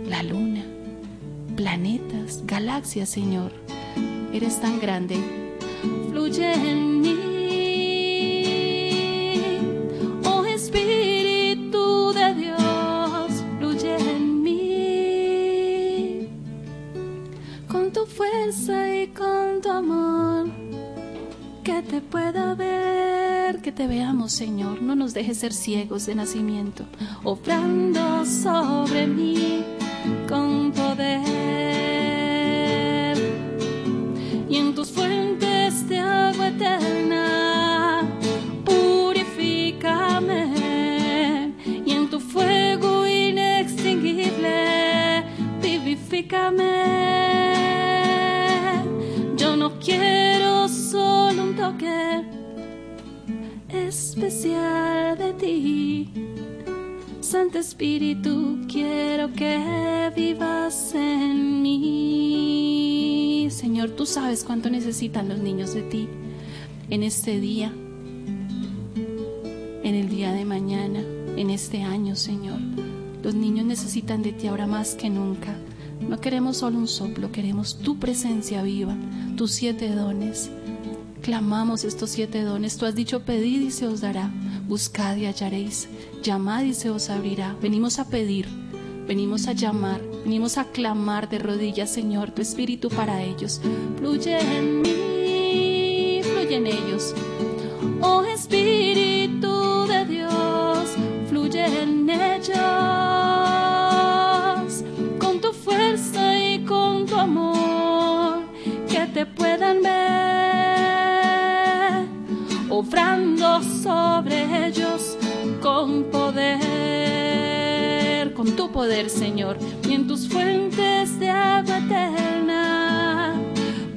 Speaker 4: la luna, planetas, galaxias, Señor. Eres tan grande. Fluye en Dejes ser ciegos de nacimiento. Obrando sobre mí cuánto necesitan los niños de ti en este día, en el día de mañana, en este año, Señor. Los niños necesitan de ti ahora más que nunca. No queremos solo un soplo, queremos tu presencia viva, tus siete dones. Clamamos estos siete dones. Tú has dicho, pedid y se os dará. Buscad y hallaréis. Llamad y se os abrirá. Venimos a pedir, venimos a llamar, venimos a clamar de rodillas, Señor, tu espíritu para ellos. Fluye en mí, fluye en ellos. Oh Espíritu de Dios, fluye en ellos. Con tu fuerza y con tu amor, que te puedan ver. Obrando sobre ellos con poder, con tu poder, Señor, fuentes de agua eterna,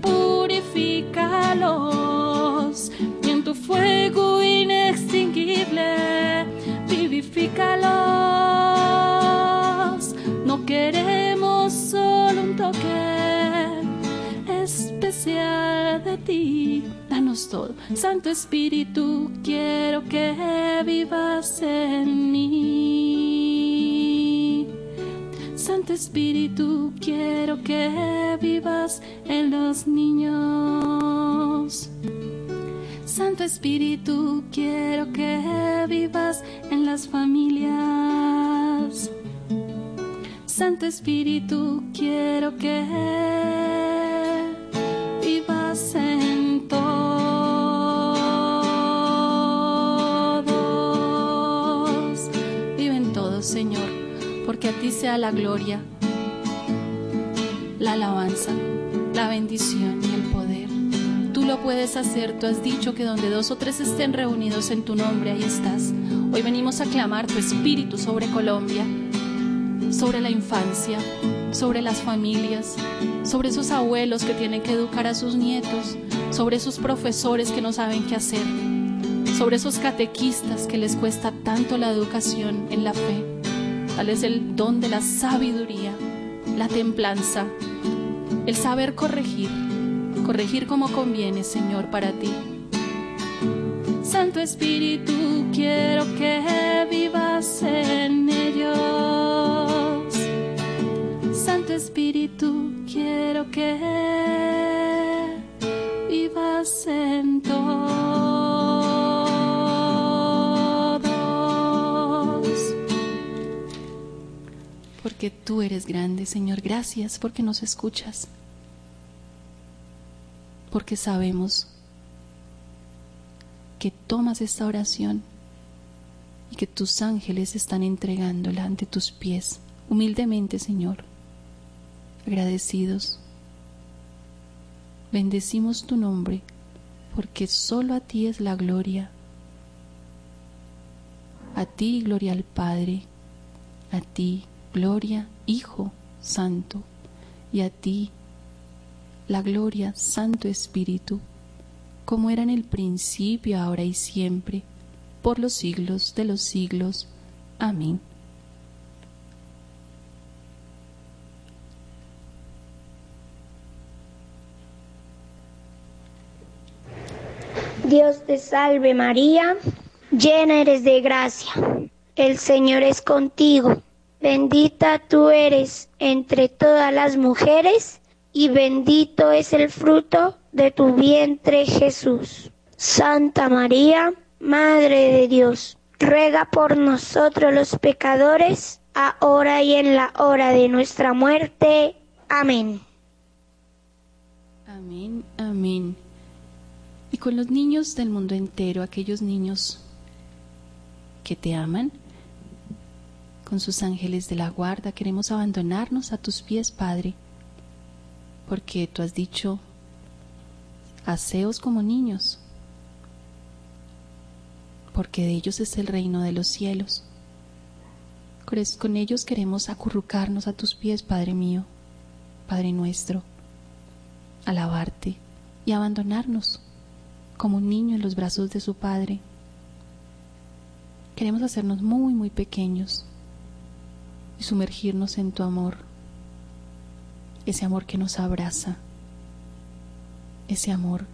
Speaker 4: purifícalos, y en tu fuego inextinguible, vivifícalos. No queremos solo un toque especial de ti. Danos todo. Santo Espíritu, quiero que vivas en mí. Santo Espíritu, quiero que vivas en los niños. Santo Espíritu, quiero que vivas en las familias. Santo Espíritu, quiero que vivas en todos. Vive en todos, Señor, porque a ti sea la gloria, la alabanza, la bendición y el poder. Tú lo puedes hacer, tú has dicho que donde dos o tres estén reunidos en tu nombre, ahí estás. Hoy venimos a clamar tu espíritu sobre Colombia, sobre la infancia, sobre las familias, sobre esos abuelos que tienen que educar a sus nietos, sobre esos profesores que no saben qué hacer, sobre esos catequistas que les cuesta tanto la educación en la fe. Dales el don de la sabiduría, la templanza, el saber corregir, corregir como conviene, Señor, para ti. Santo Espíritu, quiero que vivas en ellos. Santo Espíritu, quiero que vivas en todos. Porque tú eres grande, Señor. Gracias porque nos escuchas. Porque sabemos que tomas esta oración y que tus ángeles están entregándola ante tus pies, humildemente, Señor, agradecidos. Bendecimos tu nombre, porque solo a ti es la gloria. A ti gloria al Padre, a ti gloria Hijo Santo, y a ti la gloria Santo Espíritu como era en el principio, ahora y siempre, por los siglos de los siglos. Amén.
Speaker 6: Dios te salve María, llena eres de gracia, el Señor es contigo, bendita tú eres entre todas las mujeres y bendito es el fruto de tu vientre Jesús. Santa María, Madre de Dios, ruega por nosotros los pecadores, ahora y en la hora de nuestra muerte. Amén.
Speaker 4: Amén, amén. Y con los niños del mundo entero, aquellos niños que te aman, con sus ángeles de la guarda, queremos abandonarnos a tus pies, Padre, porque tú has dicho, haceos como niños, porque de ellos es el reino de los cielos. Con ellos queremos acurrucarnos a tus pies, Padre mío, Padre nuestro, alabarte y abandonarnos como un niño en los brazos de su Padre. Queremos hacernos muy, muy pequeños y sumergirnos en tu amor, ese amor que nos abraza, ese amor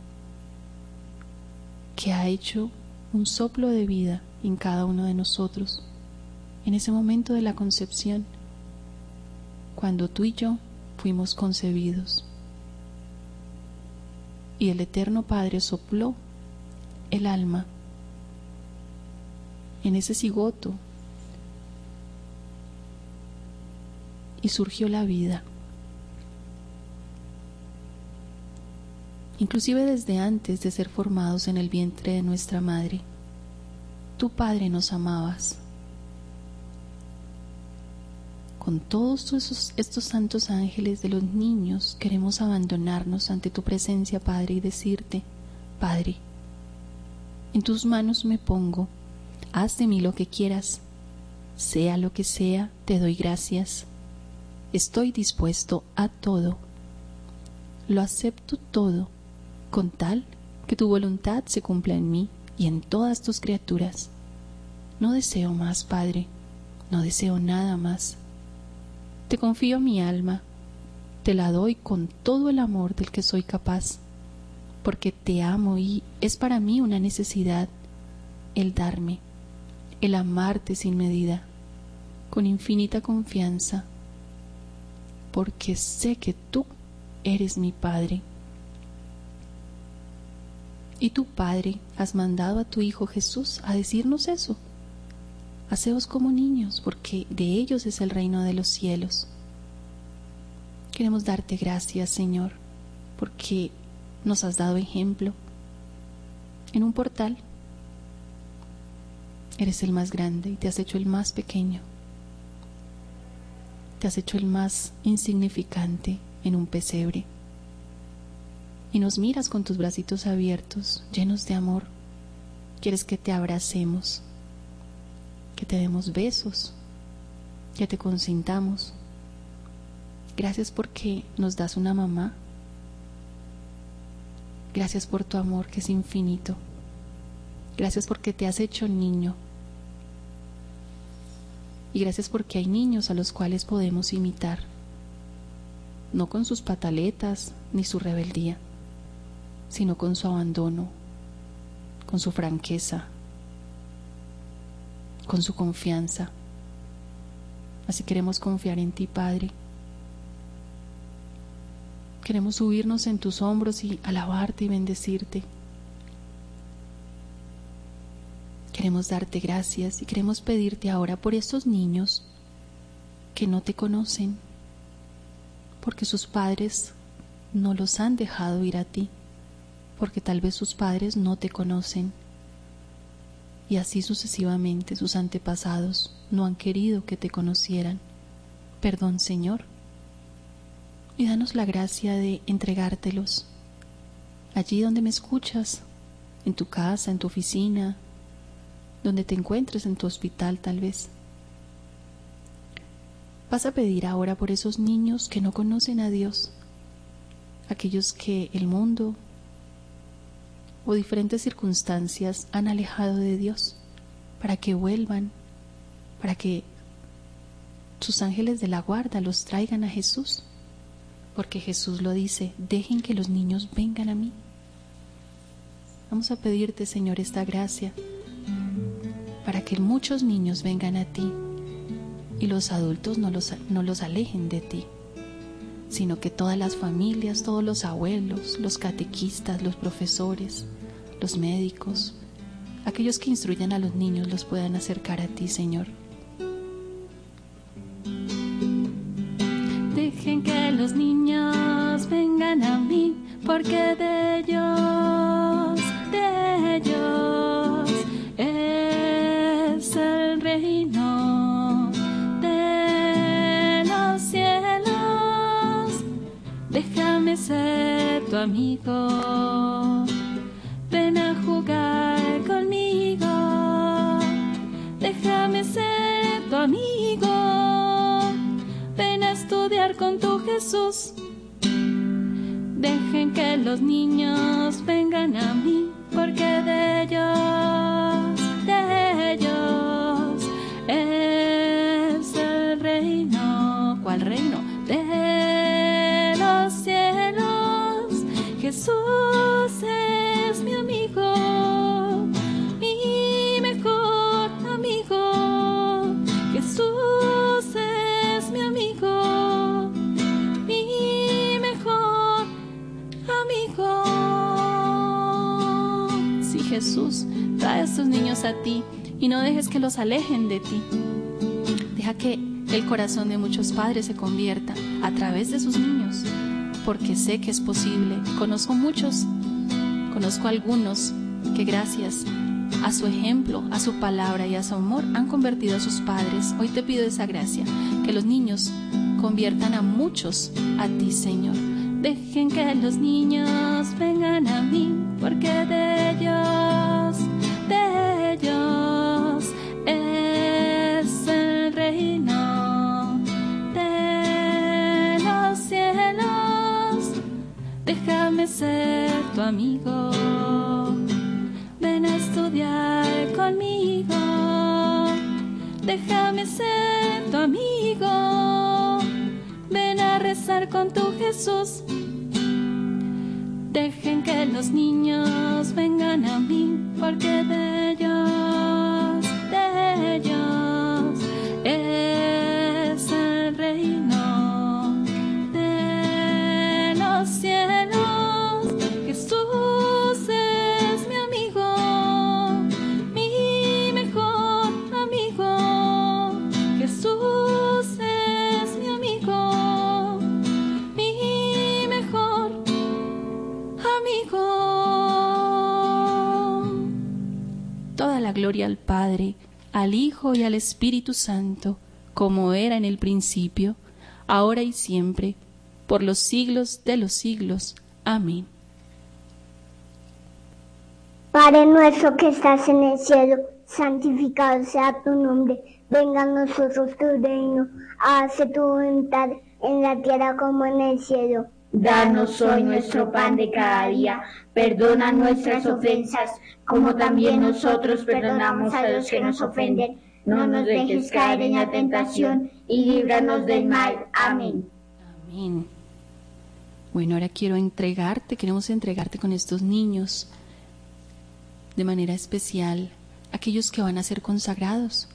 Speaker 4: que ha hecho un soplo de vida en cada uno de nosotros, en ese momento de la concepción, cuando tú y yo fuimos concebidos. Y el Eterno Padre sopló el alma en ese cigoto y surgió la vida. Inclusive desde antes de ser formados en el vientre de nuestra madre, tu Padre nos amabas. Con todos estos santos ángeles de los niños queremos abandonarnos ante tu presencia, Padre, y decirte, Padre, en tus manos me pongo, haz de mí lo que quieras, sea lo que sea, te doy gracias. Estoy dispuesto a todo. Lo acepto todo, con tal que tu voluntad se cumpla en mí y en todas tus criaturas. No deseo más, Padre, no deseo nada más. Te confío mi alma, te la doy con todo el amor del que soy capaz, porque te amo y es para mí una necesidad el darme, el amarte sin medida, con infinita confianza, porque sé que tú eres mi Padre. Y tu Padre has mandado a tu Hijo Jesús a decirnos eso Haceos como niños, porque de ellos es el reino de los cielos. Queremos darte gracias, Señor, porque nos has dado ejemplo. En un portal eres el más grande y te has hecho el más pequeño. Te has hecho el más insignificante en un pesebre. Y nos miras con tus bracitos abiertos, llenos de amor. Quieres que te abracemos que te demos besos, que te consintamos. Gracias porque nos das una mamá. Gracias por tu amor que es infinito. Gracias porque te has hecho niño. Y gracias porque hay niños a los cuales podemos imitar, no con sus pataletas ni su rebeldía, sino con su abandono, con su franqueza, con su confianza. Así queremos confiar en ti, Padre. Queremos subirnos en tus hombros y alabarte y bendecirte. Queremos darte gracias y queremos pedirte ahora por estos niños que no te conocen, porque sus padres no los han dejado ir a ti, porque tal vez sus padres no te conocen y así sucesivamente sus antepasados no han querido que te conocieran. Perdón, Señor. Y danos la gracia de entregártelos. Allí donde me escuchas, en tu casa, en tu oficina, donde te encuentres en tu hospital tal vez. Vas a pedir ahora por esos niños que no conocen a Dios, aquellos que el mundo, o diferentes circunstancias han alejado de Dios.
Speaker 7: para que vuelvan, para que sus ángeles de la guarda los traigan a Jesús, porque Jesús lo dice, dejen que los niños vengan a mí. Vamos a pedirte, Señor, esta gracia para que muchos niños vengan a ti y los adultos no los, no los alejen de ti, sino que todas las familias, todos los abuelos, los catequistas, los profesores, los médicos, aquellos que instruyan a los niños los puedan acercar a ti, Señor.
Speaker 4: Dejen que los niños vengan a mí, porque de ven a jugar conmigo. Déjame ser tu amigo, ven a estudiar con tu Jesús. Dejen que los niños vengan a
Speaker 7: estos niños a ti y no dejes que los alejen de ti. Deja que el corazón de muchos padres se convierta a través de sus niños, porque sé que es posible. Conozco muchos, conozco algunos que gracias a su ejemplo, a su palabra y a su amor han convertido a sus padres. Hoy te pido esa gracia, que los niños conviertan a muchos a ti, Señor.
Speaker 4: Dejen que los niños vengan a mí, porque de amigo, ven a estudiar conmigo. Déjame ser tu amigo, ven a rezar con tu Jesús. Dejen que los niños vengan a mí, porque
Speaker 7: gloria al Padre, al Hijo y al Espíritu Santo, como era en el principio, ahora y siempre, por los siglos de los siglos. Amén.
Speaker 5: Padre nuestro que estás en el cielo, santificado sea tu nombre. Venga a nosotros tu reino. Hágase tu voluntad en la tierra como en el cielo.
Speaker 8: Danos hoy nuestro pan de cada día. Perdona nuestras ofensas, como también nosotros perdonamos a los que nos ofenden. No nos dejes caer en la tentación y líbranos del mal. Amén.
Speaker 7: Amén. Bueno, ahora quiero entregarte, queremos entregarte con estos niños de manera especial, aquellos que van a ser consagrados,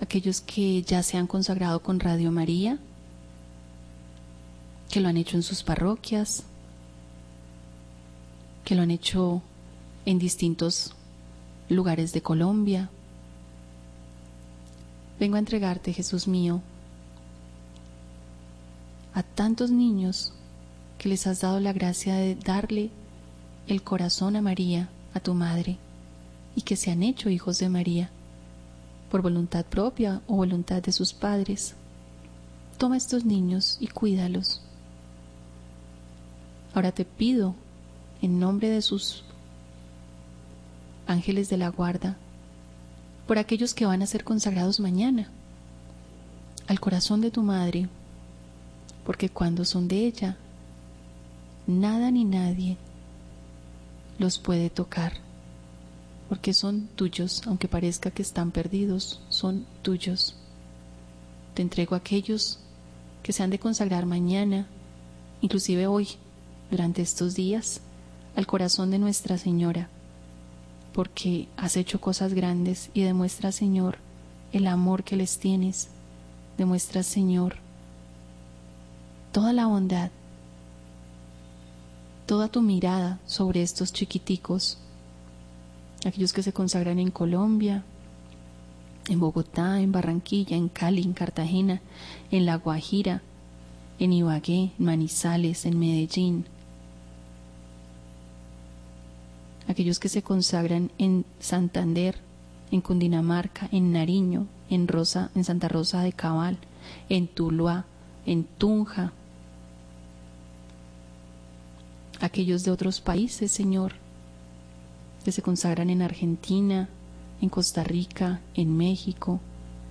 Speaker 7: aquellos que ya se han consagrado con Radio María, que lo han hecho en sus parroquias, que lo han hecho en distintos lugares de Colombia. Vengo a entregarte, Jesús mío, a tantos niños que les has dado la gracia de darle el corazón a María, a tu madre, y que se han hecho hijos de María, por voluntad propia o voluntad de sus padres. Toma estos niños y cuídalos. Ahora te pido, en nombre de sus ángeles de la guarda, por aquellos que van a ser consagrados mañana, al corazón de tu madre, porque cuando son de ella, nada ni nadie los puede tocar.
Speaker 4: porque son tuyos, aunque parezca que están perdidos, son tuyos. Te entrego a aquellos que se han de consagrar mañana, inclusive hoy, durante estos días, al corazón de Nuestra Señora, porque has hecho cosas grandes y demuestras, Señor, el amor que les tienes, demuestras, Señor, toda la bondad, toda tu mirada sobre estos chiquiticos, aquellos que se consagran en Colombia, en Bogotá, en Barranquilla, en Cali, en Cartagena, en La Guajira, en Ibagué, en Manizales, en Medellín, aquellos que se consagran en Santander, en Cundinamarca, en Nariño, en Rosa, en Santa Rosa de Cabal, en Tuluá, en Tunja, aquellos de otros países, Señor, que se consagran en Argentina, en Costa Rica, en México,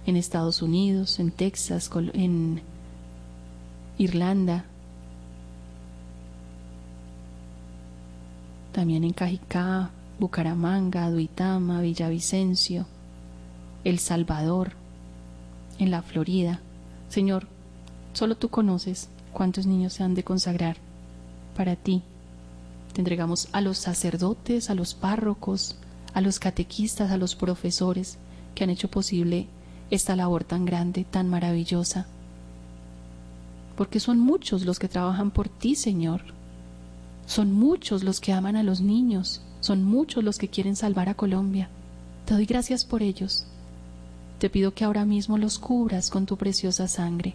Speaker 4: en Estados Unidos, en Texas, en Irlanda, también en Cajicá, Bucaramanga, Duitama, Villavicencio, El Salvador, en la Florida. Señor, solo tú conoces cuántos niños se han de consagrar para ti. Te entregamos a los sacerdotes, a los párrocos, a los catequistas, a los profesores que han hecho posible esta labor tan grande, tan maravillosa. Porque son muchos los que trabajan por ti, Señor. Son muchos los que aman a los niños, son muchos los que quieren salvar a Colombia. Te doy gracias por ellos. Te pido que ahora mismo los cubras con tu preciosa sangre.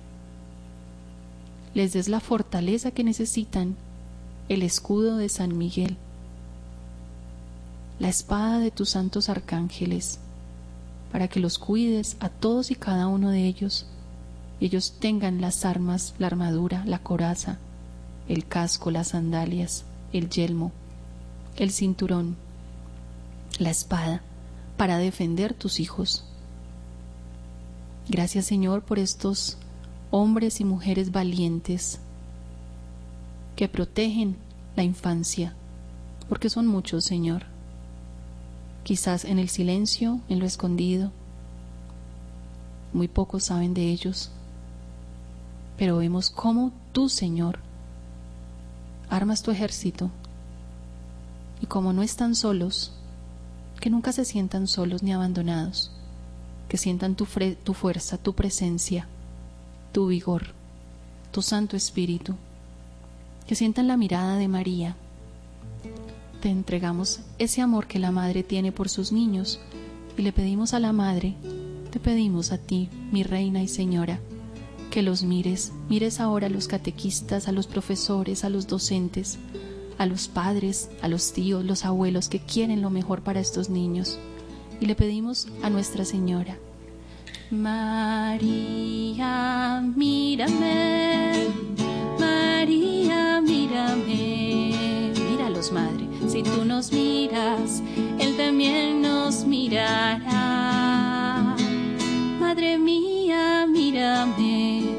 Speaker 4: Les des la fortaleza que necesitan, el escudo de San Miguel, la espada de tus santos arcángeles, para que los cuides a todos y cada uno de ellos, ellos tengan las armas, la armadura, la coraza, el casco, las sandalias, el yelmo, el cinturón, la espada, para defender tus hijos. Gracias Señor por estos hombres y mujeres valientes que protegen la infancia, porque son muchos, Señor. Quizás en el silencio, en lo escondido, muy pocos saben de ellos, pero vemos cómo tú, Señor, armas tu ejército y como no están solos, que nunca se sientan solos ni abandonados, que sientan tu, fuerza, tu presencia, tu vigor, tu Santo Espíritu, que sientan la mirada de María. Te entregamos ese amor que la Madre tiene por sus niños y le pedimos a la Madre, te pedimos a ti, mi Reina y Señora, que los mires, mires ahora a los catequistas, a los profesores, a los docentes, a los padres, a los tíos, los abuelos que quieren lo mejor para estos niños. Y le pedimos a Nuestra Señora, María, mírame, María, mírame, míralos, Madre, si tú nos miras, Él también nos mirará. Madre mía, mírame,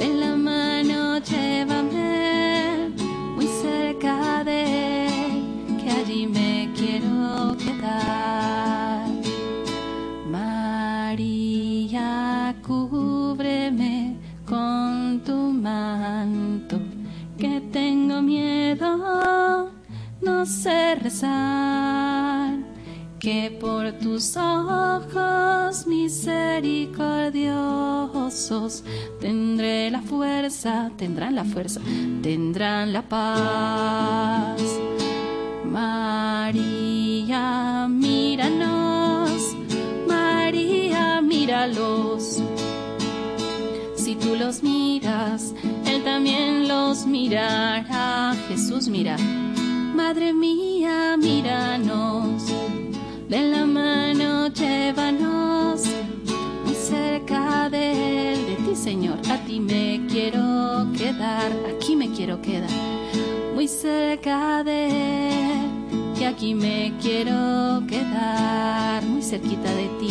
Speaker 4: de la mano llévame muy cerca de Él, que allí me quiero quedar. María, cúbreme con tu manto, que tengo miedo, no sé rezar que por tus ojos misericordiosos tendré la fuerza, tendrán la fuerza, tendrán la paz. María, míranos, María, míralos. Si tú los miras, Él también los mirará. Jesús mira, Madre mía, míranos de la mano llévanos muy cerca de él, de ti Señor, a ti me quiero quedar, aquí me quiero quedar, muy cerca de él, que aquí me quiero quedar, muy cerquita de ti.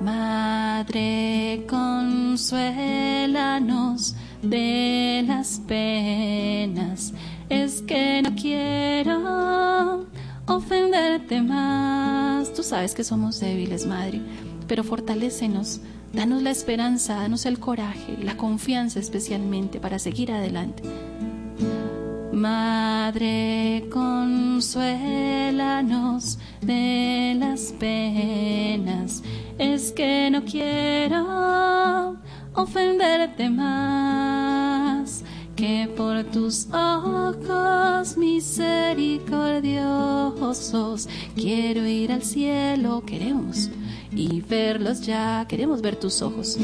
Speaker 4: Madre, consuélanos de las penas, es que no quiero ofenderte más. Tú sabes que somos débiles, Madre, pero fortalécenos, danos la esperanza, danos el coraje, la confianza especialmente para seguir adelante. Madre, consuélanos de las penas, es que no quiero ofenderte más que por tus ojos misericordiosos quiero ir al cielo, queremos y verlos ya, queremos ver tus ojos.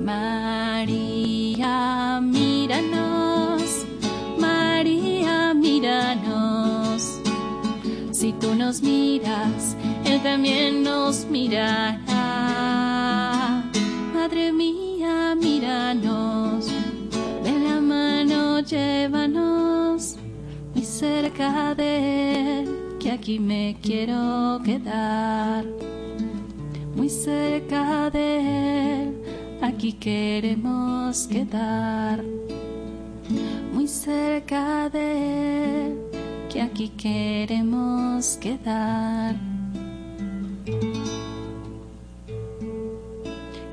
Speaker 4: María, míranos, María, míranos. Si tú nos miras, Él también nos mirará. Madre mía, míranos llévanos muy cerca de él, que aquí me quiero quedar. Muy cerca de él, aquí queremos quedar. Muy cerca de él, que aquí queremos quedar.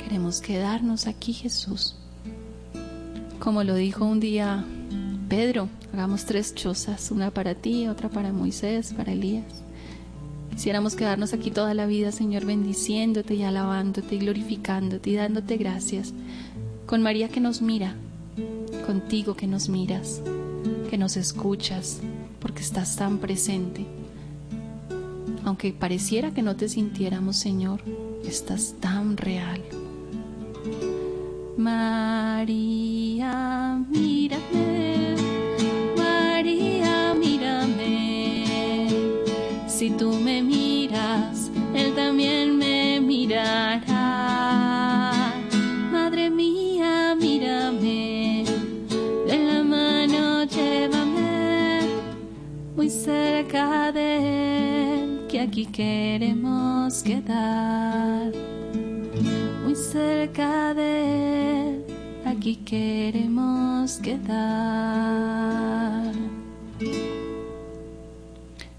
Speaker 4: Queremos quedarnos aquí, Jesús. Como lo dijo un día Pedro, hagamos tres chozas, una para ti, otra para Moisés, para Elías. Quisiéramos quedarnos aquí toda la vida, Señor, bendiciéndote y alabándote y glorificándote y dándote gracias. Con María que nos mira, contigo que nos miras, que nos escuchas, porque estás tan presente. Aunque pareciera que no te sintiéramos, Señor, estás tan real. María, mírame, Si tú me miras, Él también me mirará. Madre mía, mírame, de la mano llévame muy cerca de Él, que aquí queremos quedar muy cerca de Él, aquí queremos quedar.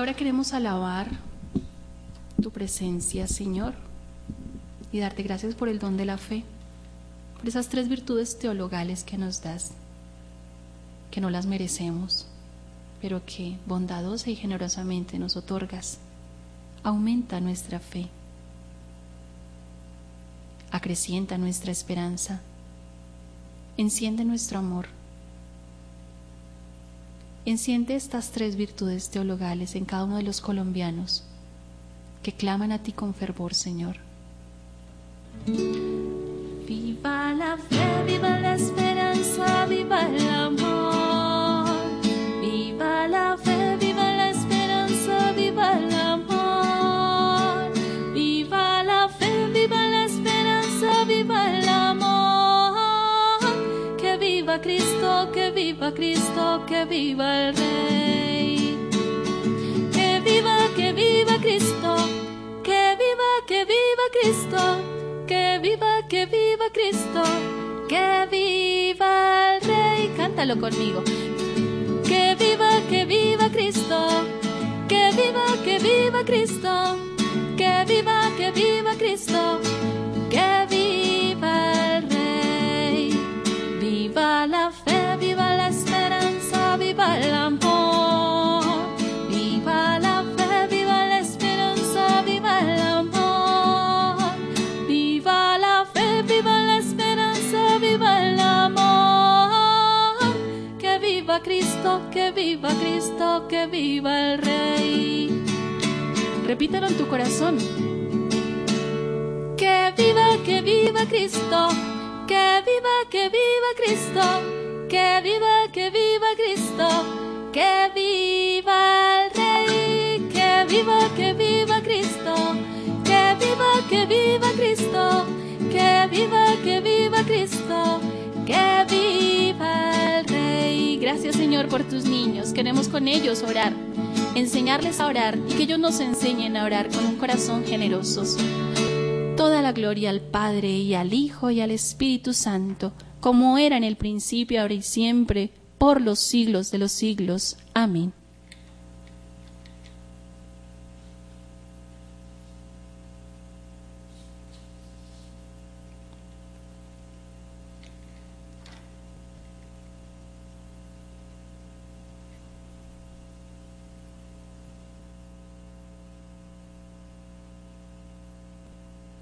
Speaker 4: Ahora queremos alabar tu presencia, Señor, y darte gracias por el don de la fe, por esas tres virtudes teologales que nos das, que no las merecemos, pero que bondadosa y generosamente nos otorgas. Aumenta nuestra fe, acrecienta nuestra esperanza, enciende nuestro amor Enciende estas tres virtudes teologales en cada uno de los colombianos que claman a ti con fervor, Señor. Viva la fe, viva la esperanza, viva el Cristo, que viva el Rey. Que viva, que viva Cristo, que viva, que viva Cristo, que viva, que viva Cristo, que viva el Rey. Cántalo conmigo. Que viva, que viva Cristo, que viva, que viva Cristo, que viva, que viva Cristo, viva el Rey. Repítelo en tu corazón. Que viva, que viva Cristo.
Speaker 9: Que viva, que viva Cristo, que viva, que viva Cristo, que viva el Rey, que viva, que viva Cristo, que viva, que viva Cristo, que viva, que viva Cristo, que viva el Rey. Gracias Señor por tus niños, queremos con ellos orar, enseñarles a orar y que ellos nos enseñen a orar con un corazón generosos. Toda la gloria al Padre y al Hijo y al Espíritu Santo, como era en el principio, ahora y siempre, por los siglos de los siglos. Amén.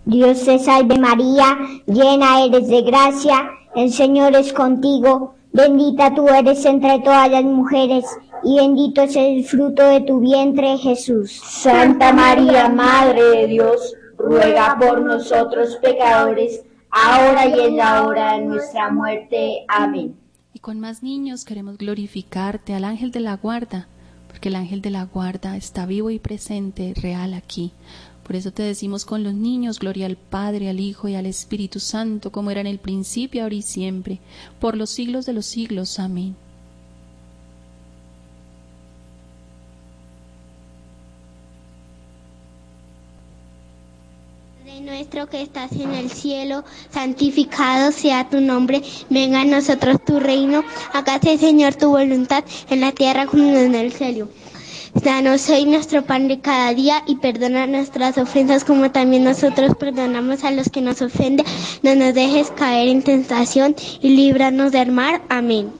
Speaker 5: Dios te salve María, llena eres de gracia, el Señor es contigo, bendita tú eres entre todas las mujeres, y bendito es el fruto de tu vientre Jesús.
Speaker 8: Santa María, Madre de Dios, ruega por nosotros pecadores, ahora y en la hora de nuestra muerte. Amén.
Speaker 4: Y con más niños queremos glorificarte al ángel de la guarda, porque el ángel de la guarda está vivo y presente, real aquí. Por eso te decimos con los niños, gloria al Padre, al Hijo y al Espíritu Santo, como era en el principio, ahora y siempre, por los siglos de los siglos. Amén.
Speaker 5: Nuestro que estás en el cielo, santificado sea tu nombre, venga a nosotros tu reino, hágase Señor tu voluntad en la tierra como en el cielo. Danos hoy nuestro pan de cada día y perdona nuestras ofensas como también nosotros perdonamos a los que nos ofenden. No nos dejes caer en tentación y líbranos del mal. Amén.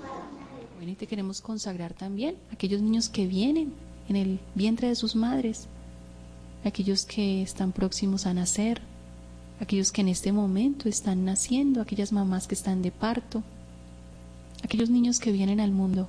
Speaker 4: Bueno, y te queremos consagrar también a aquellos niños que vienen en el vientre de sus madres, aquellos que están próximos a nacer, aquellos que en este momento están naciendo, aquellas mamás que están de parto, aquellos niños que vienen al mundo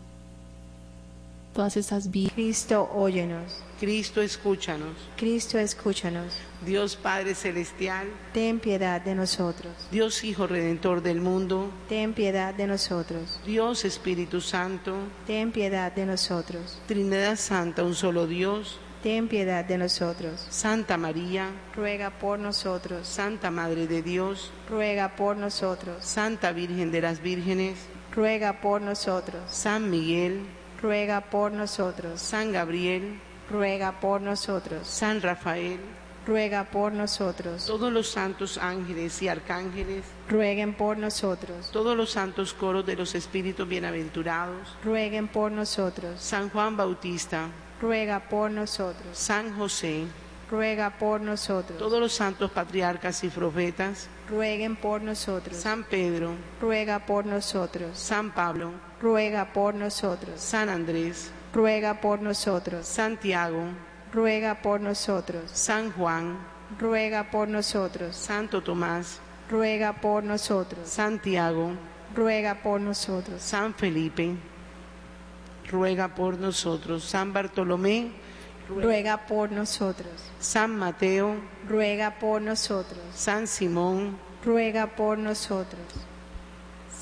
Speaker 4: todas esas vidas.
Speaker 10: Cristo, óyenos.
Speaker 11: Cristo, escúchanos.
Speaker 10: Cristo, escúchanos.
Speaker 11: Dios Padre Celestial,
Speaker 10: ten piedad de nosotros.
Speaker 11: Dios Hijo Redentor del mundo,
Speaker 10: ten piedad de nosotros.
Speaker 11: Dios Espíritu Santo,
Speaker 10: ten piedad de nosotros.
Speaker 11: Trinidad Santa, un solo Dios,
Speaker 10: ten piedad de nosotros.
Speaker 11: Santa María,
Speaker 10: ruega por nosotros.
Speaker 11: Santa Madre de Dios,
Speaker 10: ruega por nosotros.
Speaker 11: Santa Virgen de las Vírgenes,
Speaker 10: ruega por nosotros.
Speaker 11: San Miguel,
Speaker 10: ruega por nosotros.
Speaker 11: San Gabriel,
Speaker 10: ruega por nosotros.
Speaker 11: San Rafael,
Speaker 10: ruega por nosotros.
Speaker 11: Todos los santos ángeles y arcángeles,
Speaker 10: rueguen por nosotros.
Speaker 11: Todos los santos coros de los espíritus bienaventurados,
Speaker 10: rueguen por nosotros.
Speaker 11: San Juan Bautista,
Speaker 10: ruega por nosotros.
Speaker 11: San José,
Speaker 10: ruega por nosotros.
Speaker 11: Todos los santos patriarcas y profetas,
Speaker 10: rueguen por nosotros.
Speaker 11: San Pedro,
Speaker 10: ruega por nosotros.
Speaker 11: San Pablo,
Speaker 10: ruega por nosotros.
Speaker 11: San Andrés,
Speaker 10: ruega por nosotros.
Speaker 11: Santiago,
Speaker 10: ruega por nosotros.
Speaker 11: San Juan,
Speaker 10: ruega por nosotros.
Speaker 11: Santo Tomás,
Speaker 10: ruega por nosotros.
Speaker 11: Santiago,
Speaker 10: ruega por nosotros.
Speaker 11: San Felipe, ruega por nosotros. San Bartolomé,
Speaker 10: ruega por nosotros.
Speaker 11: San Mateo,
Speaker 10: ruega por nosotros.
Speaker 11: San Simón,
Speaker 10: ruega por nosotros.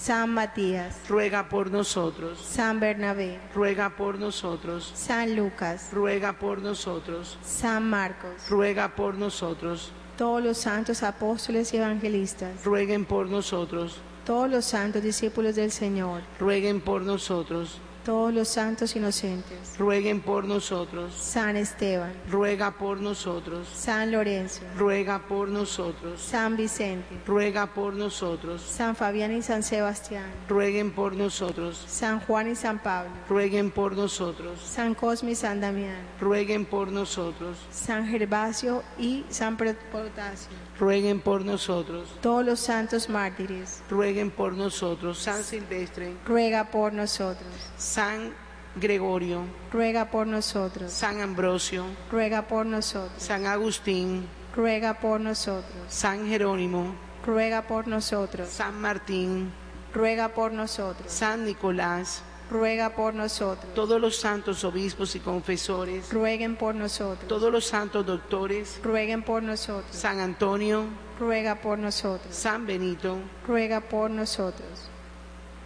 Speaker 10: San Matías,
Speaker 11: ruega por nosotros.
Speaker 10: San Bernabé,
Speaker 11: ruega por nosotros.
Speaker 10: San Lucas,
Speaker 11: ruega por nosotros.
Speaker 10: San Marcos,
Speaker 11: ruega por nosotros.
Speaker 10: Todos los santos apóstoles y evangelistas,
Speaker 11: rueguen por nosotros.
Speaker 10: Todos los santos discípulos del Señor,
Speaker 11: rueguen por nosotros
Speaker 10: todos los santos inocentes,
Speaker 11: rueguen por nosotros.
Speaker 10: San Esteban,
Speaker 11: ruega por nosotros.
Speaker 10: San Lorenzo,
Speaker 11: ruega por nosotros.
Speaker 10: San Vicente,
Speaker 11: ruega por nosotros.
Speaker 10: San Fabián y San Sebastián,
Speaker 11: rueguen por nosotros.
Speaker 10: San Juan y San Pablo,
Speaker 11: rueguen por nosotros.
Speaker 10: San Cosme y San Damián,
Speaker 11: rueguen por nosotros.
Speaker 10: San Gervasio y San Protasio,
Speaker 11: rueguen por nosotros.
Speaker 10: Todos los santos mártires,
Speaker 11: rueguen por nosotros. San Silvestre,
Speaker 10: ruega por nosotros.
Speaker 11: San Gregorio,
Speaker 10: ruega por nosotros.
Speaker 11: San Ambrosio,
Speaker 10: ruega por nosotros.
Speaker 11: San Agustín,
Speaker 10: ruega por nosotros.
Speaker 11: San Jerónimo,
Speaker 10: ruega por nosotros.
Speaker 11: San Martín,
Speaker 10: ruega por nosotros.
Speaker 11: San Nicolás,
Speaker 10: ruega por nosotros.
Speaker 11: todos los santos obispos y confesores,
Speaker 10: Rueguen por nosotros.
Speaker 11: todos los santos doctores,
Speaker 10: Rueguen por nosotros.
Speaker 11: San Antonio,
Speaker 10: Ruega por nosotros.
Speaker 11: San Benito,
Speaker 10: Ruega por nosotros.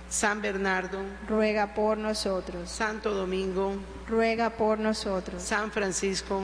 Speaker 11: San Bernardo,
Speaker 10: Ruega por nosotros.
Speaker 11: Santo Domingo,
Speaker 10: Ruega por nosotros.
Speaker 11: San Francisco,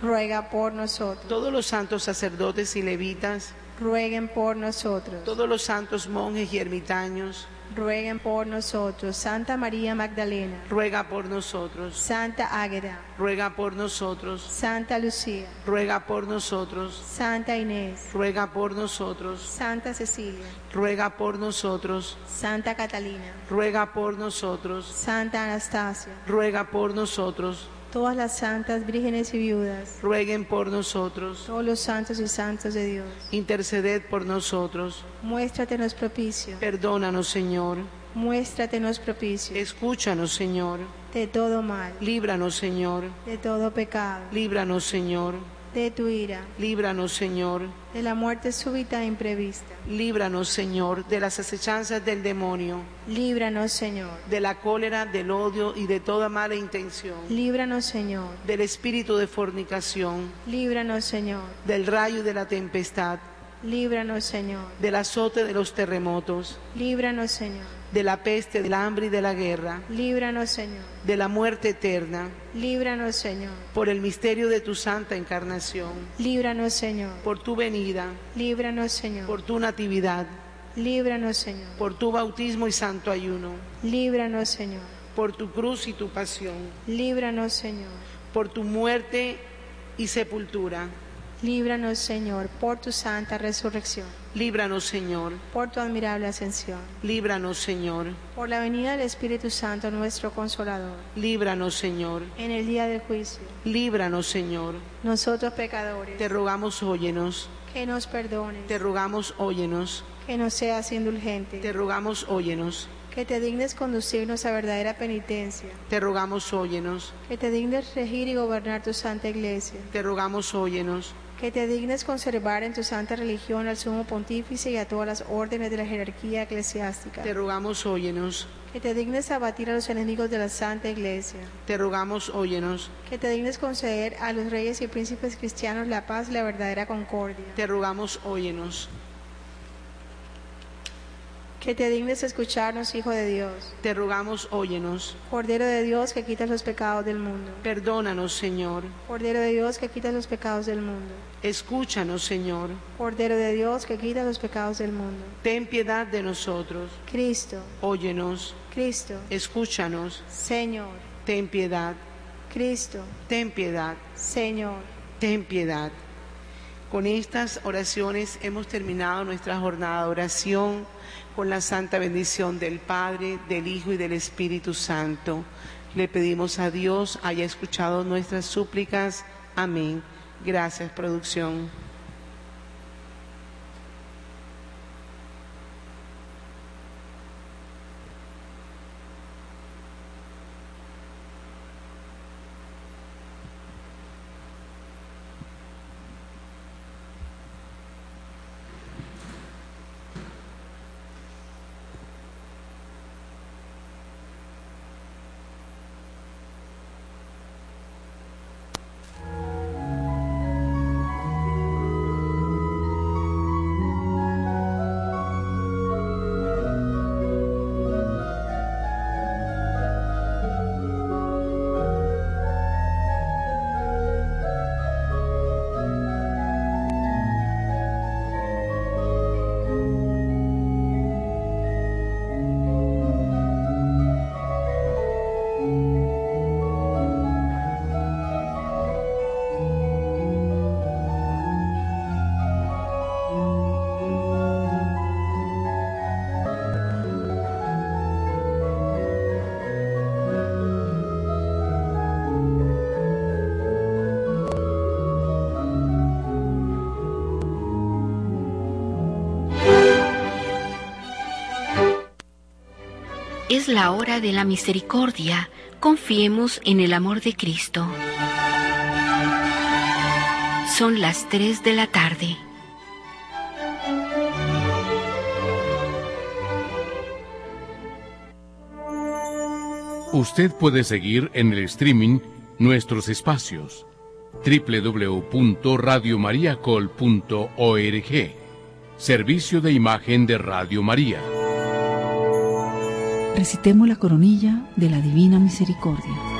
Speaker 10: Ruega por nosotros.
Speaker 11: todos los santos sacerdotes y levitas,
Speaker 10: Rueguen por nosotros.
Speaker 11: todos los santos monjes y ermitaños,
Speaker 10: Rueguen por nosotros. Santa María Magdalena.
Speaker 11: ruega por nosotros,
Speaker 10: Santa Águeda.
Speaker 11: ruega por nosotros,
Speaker 10: Santa Lucía.
Speaker 11: ruega por nosotros,
Speaker 10: Santa Inés.
Speaker 11: ruega por nosotros,
Speaker 10: Santa Cecilia.
Speaker 11: Ruega por nosotros,
Speaker 10: Santa Catalina.
Speaker 11: ruega por nosotros,
Speaker 10: Santa Anastasia.
Speaker 11: ruega por nosotros,
Speaker 10: Todas las santas vírgenes y viudas.
Speaker 11: rueguen por nosotros,
Speaker 10: Todos los santos y santos de Dios.
Speaker 11: interceded por nosotros,
Speaker 10: Muéstratenos propicio.
Speaker 11: perdónanos Señor,
Speaker 10: Muéstratenos propicio.
Speaker 11: escúchanos Señor,
Speaker 10: De todo mal.
Speaker 11: líbranos Señor,
Speaker 10: De todo pecado.
Speaker 11: líbranos Señor,
Speaker 10: De tu ira.
Speaker 11: líbranos Señor,
Speaker 10: De la muerte súbita e imprevista.
Speaker 11: líbranos Señor de las acechanzas del demonio,
Speaker 10: Líbranos, Señor.
Speaker 11: de la cólera, del odio y de toda mala intención,
Speaker 10: Líbranos, Señor.
Speaker 11: del espíritu de fornicación,
Speaker 10: Líbranos, Señor.
Speaker 11: del rayo y de la tempestad,
Speaker 10: Líbranos, Señor.
Speaker 11: del azote de los terremotos,
Speaker 10: Líbranos, Señor.
Speaker 11: de la peste, del hambre y de la guerra,
Speaker 10: Líbranos, Señor.
Speaker 11: De la muerte eterna,
Speaker 10: Líbranos, Señor.
Speaker 11: por el misterio de tu santa encarnación,
Speaker 10: Líbranos, Señor.
Speaker 11: por tu venida,
Speaker 10: Líbranos, Señor.
Speaker 11: por tu natividad,
Speaker 10: Líbranos, Señor.
Speaker 11: por tu bautismo y santo ayuno,
Speaker 10: Líbranos, Señor.
Speaker 11: por tu cruz y tu pasión,
Speaker 10: Líbranos, Señor.
Speaker 11: por tu muerte y sepultura.
Speaker 10: Líbranos, Señor, por tu santa resurrección,
Speaker 11: Líbranos, Señor,
Speaker 10: por tu admirable ascensión,
Speaker 11: líbranos, Señor,
Speaker 10: por la venida del Espíritu Santo, nuestro consolador,
Speaker 11: líbranos, Señor,
Speaker 10: en el día del juicio.
Speaker 11: líbranos, Señor.
Speaker 10: Nosotros pecadores,
Speaker 11: Te rogamos, óyenos,
Speaker 10: que nos perdones,
Speaker 11: te rogamos, óyenos,
Speaker 10: que nos seas indulgente,
Speaker 11: te rogamos, óyenos,
Speaker 10: que te dignes conducirnos a verdadera penitencia,
Speaker 11: te rogamos, óyenos,
Speaker 10: que te dignes regir y gobernar tu santa iglesia,
Speaker 11: te rogamos, óyenos,
Speaker 10: que te dignes conservar en tu santa religión al sumo pontífice y a todas las órdenes de la jerarquía eclesiástica,
Speaker 11: te rogamos, óyenos,
Speaker 10: que te dignes abatir a los enemigos de la santa iglesia,
Speaker 11: te rogamos, óyenos,
Speaker 10: que te dignes conceder a los reyes y príncipes cristianos la paz y la verdadera concordia,
Speaker 11: te rogamos, óyenos,
Speaker 10: que te dignes escucharnos, Hijo de Dios,
Speaker 11: te rogamos, óyenos,
Speaker 10: Cordero de Dios que quitas los pecados del mundo,
Speaker 11: perdónanos, Señor,
Speaker 10: Cordero de Dios que quitas los pecados del mundo,
Speaker 11: escúchanos, Señor,
Speaker 10: Cordero de Dios que quitas los pecados del mundo,
Speaker 11: ten piedad de nosotros,
Speaker 10: Cristo,
Speaker 11: óyenos,
Speaker 10: Cristo,
Speaker 11: escúchanos,
Speaker 10: Señor,
Speaker 11: ten piedad,
Speaker 10: Cristo,
Speaker 11: ten piedad,
Speaker 10: Señor.
Speaker 11: ten piedad. Con estas oraciones hemos terminado nuestra jornada de oración con la santa bendición del Padre, del Hijo y del Espíritu Santo. Le pedimos a Dios haya escuchado nuestras súplicas. Amén. Gracias, producción.
Speaker 12: Es la hora de la misericordia. Confiemos en el amor de Cristo. Son las 3 de la tarde.
Speaker 13: Usted puede seguir en el streaming nuestros espacios www.radiomariacol.org Servicio de imagen de Radio María.
Speaker 12: Recitemos la coronilla de la Divina Misericordia.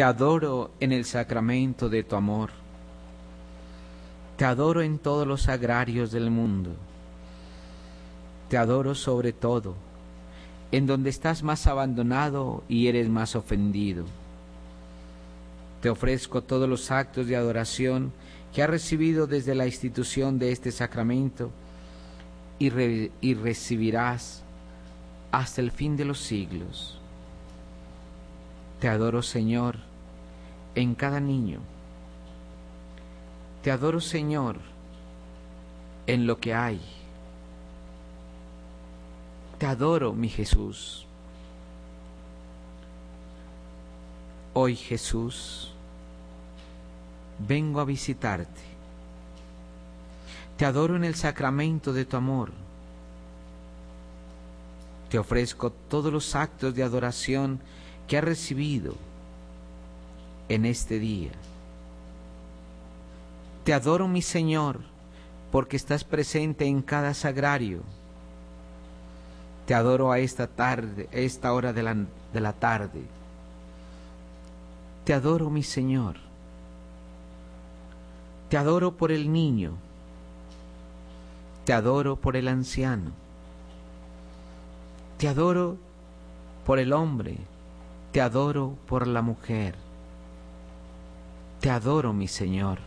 Speaker 14: Te adoro en el sacramento de tu amor. Te adoro en todos los agrarios del mundo. Te adoro sobre todo, en donde estás más abandonado y eres más ofendido. Te ofrezco todos los actos de adoración que has recibido desde la institución de este sacramento y, y recibirás hasta el fin de los siglos. Te adoro, Señor, en cada niño. Te adoro, Señor, en lo que hay. Te adoro, mi Jesús. Hoy, Jesús, vengo a visitarte. Te adoro en el sacramento de tu amor. Te ofrezco todos los actos de adoración que has recibido en este día. Te adoro, mi Señor, porque estás presente en cada sagrario. Te adoro a esta tarde, a esta hora de la, de la tarde. Te adoro, mi Señor. Te adoro por el niño. Te adoro por el anciano. Te adoro por el hombre. Te adoro por la mujer. Te adoro, mi Señor.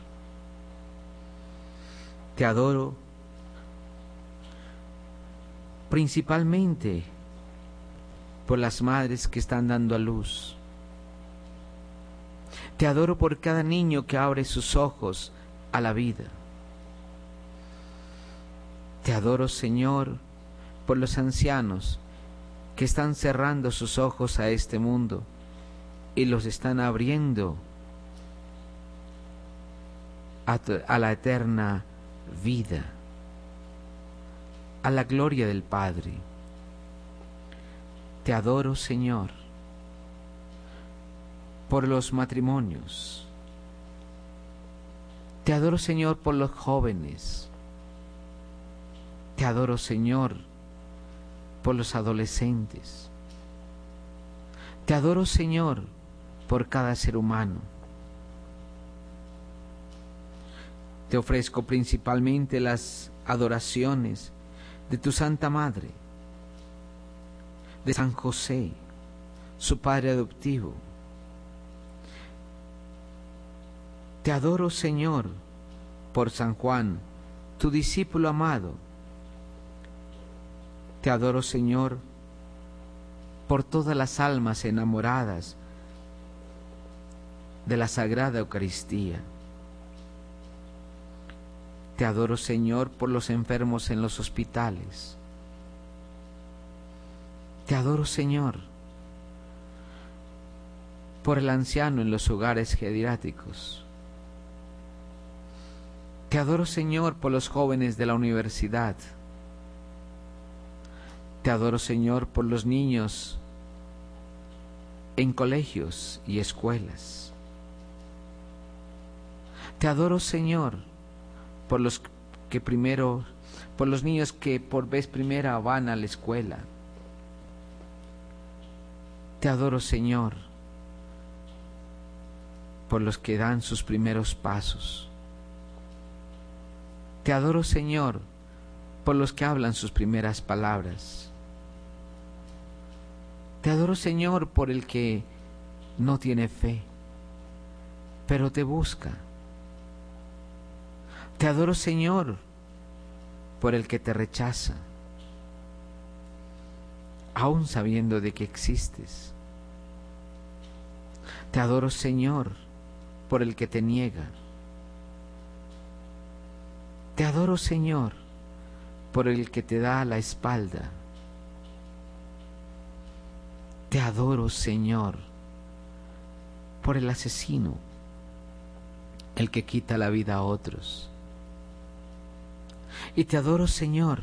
Speaker 14: Te adoro principalmente por las madres que están dando a luz. Te adoro por cada niño que abre sus ojos a la vida. Te adoro, Señor, por los ancianos que están cerrando sus ojos a este mundo y los están abriendo a, la eterna vida, a la gloria del Padre. Te adoro, Señor, por los matrimonios. Te adoro, Señor, por los jóvenes. Te adoro, Señor, por los adolescentes. Te adoro, Señor, por cada ser humano. Te ofrezco principalmente las adoraciones de tu Santa Madre, de San José, su Padre adoptivo. Te adoro, Señor, por San Juan, tu discípulo amado. Te adoro, Señor, por todas las almas enamoradas de la Sagrada Eucaristía. Te adoro, Señor, por los enfermos en los hospitales. Te adoro, Señor, por el anciano en los hogares geriátricos. Te adoro, Señor, por los jóvenes de la universidad. Te adoro, Señor, por los niños en colegios y escuelas. Te adoro, Señor, por los que primero, por los niños que por vez primera van a la escuela. Te adoro, Señor, por los que dan sus primeros pasos. Te adoro, Señor, por los que hablan sus primeras palabras. Te adoro, Señor, por el que no tiene fe, pero te busca te adoro, Señor, por el que te rechaza, aún sabiendo de que existes. Te adoro, Señor, por el que te niega. Te adoro, Señor, por el que te da la espalda. Te adoro, Señor, por el asesino, el que quita la vida a otros. Y te adoro, Señor,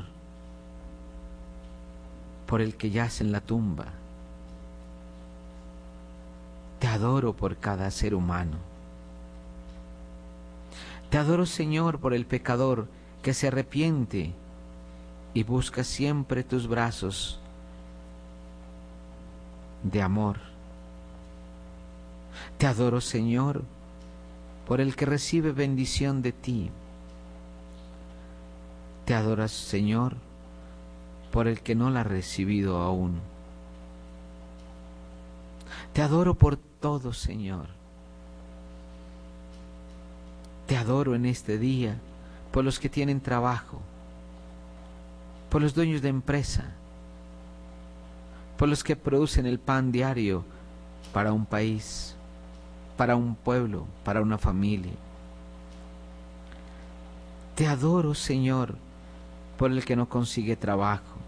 Speaker 14: por el que yace en la tumba. Te adoro por cada ser humano. Te adoro, Señor, por el pecador que se arrepiente y busca siempre tus brazos de amor. Te adoro, Señor, por el que recibe bendición de ti. Te adoras, Señor, por el que no la ha recibido aún. Te adoro por todo, Señor. Te adoro en este día por los que tienen trabajo, por los dueños de empresa, por los que producen el pan diario para un país, para un pueblo, para una familia. Te adoro, Señor, por el que no consigue trabajo.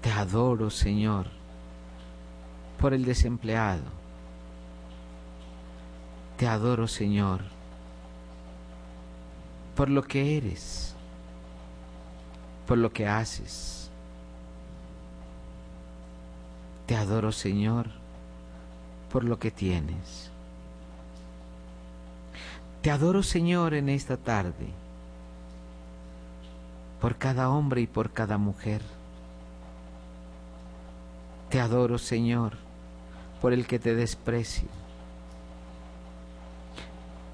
Speaker 14: Te adoro, Señor, por el desempleado. Te adoro, Señor, por lo que eres, por lo que haces. Te adoro, Señor, por lo que tienes. Te adoro, Señor, en esta tarde, por cada hombre y por cada mujer. Te adoro, Señor, por el que te desprecia.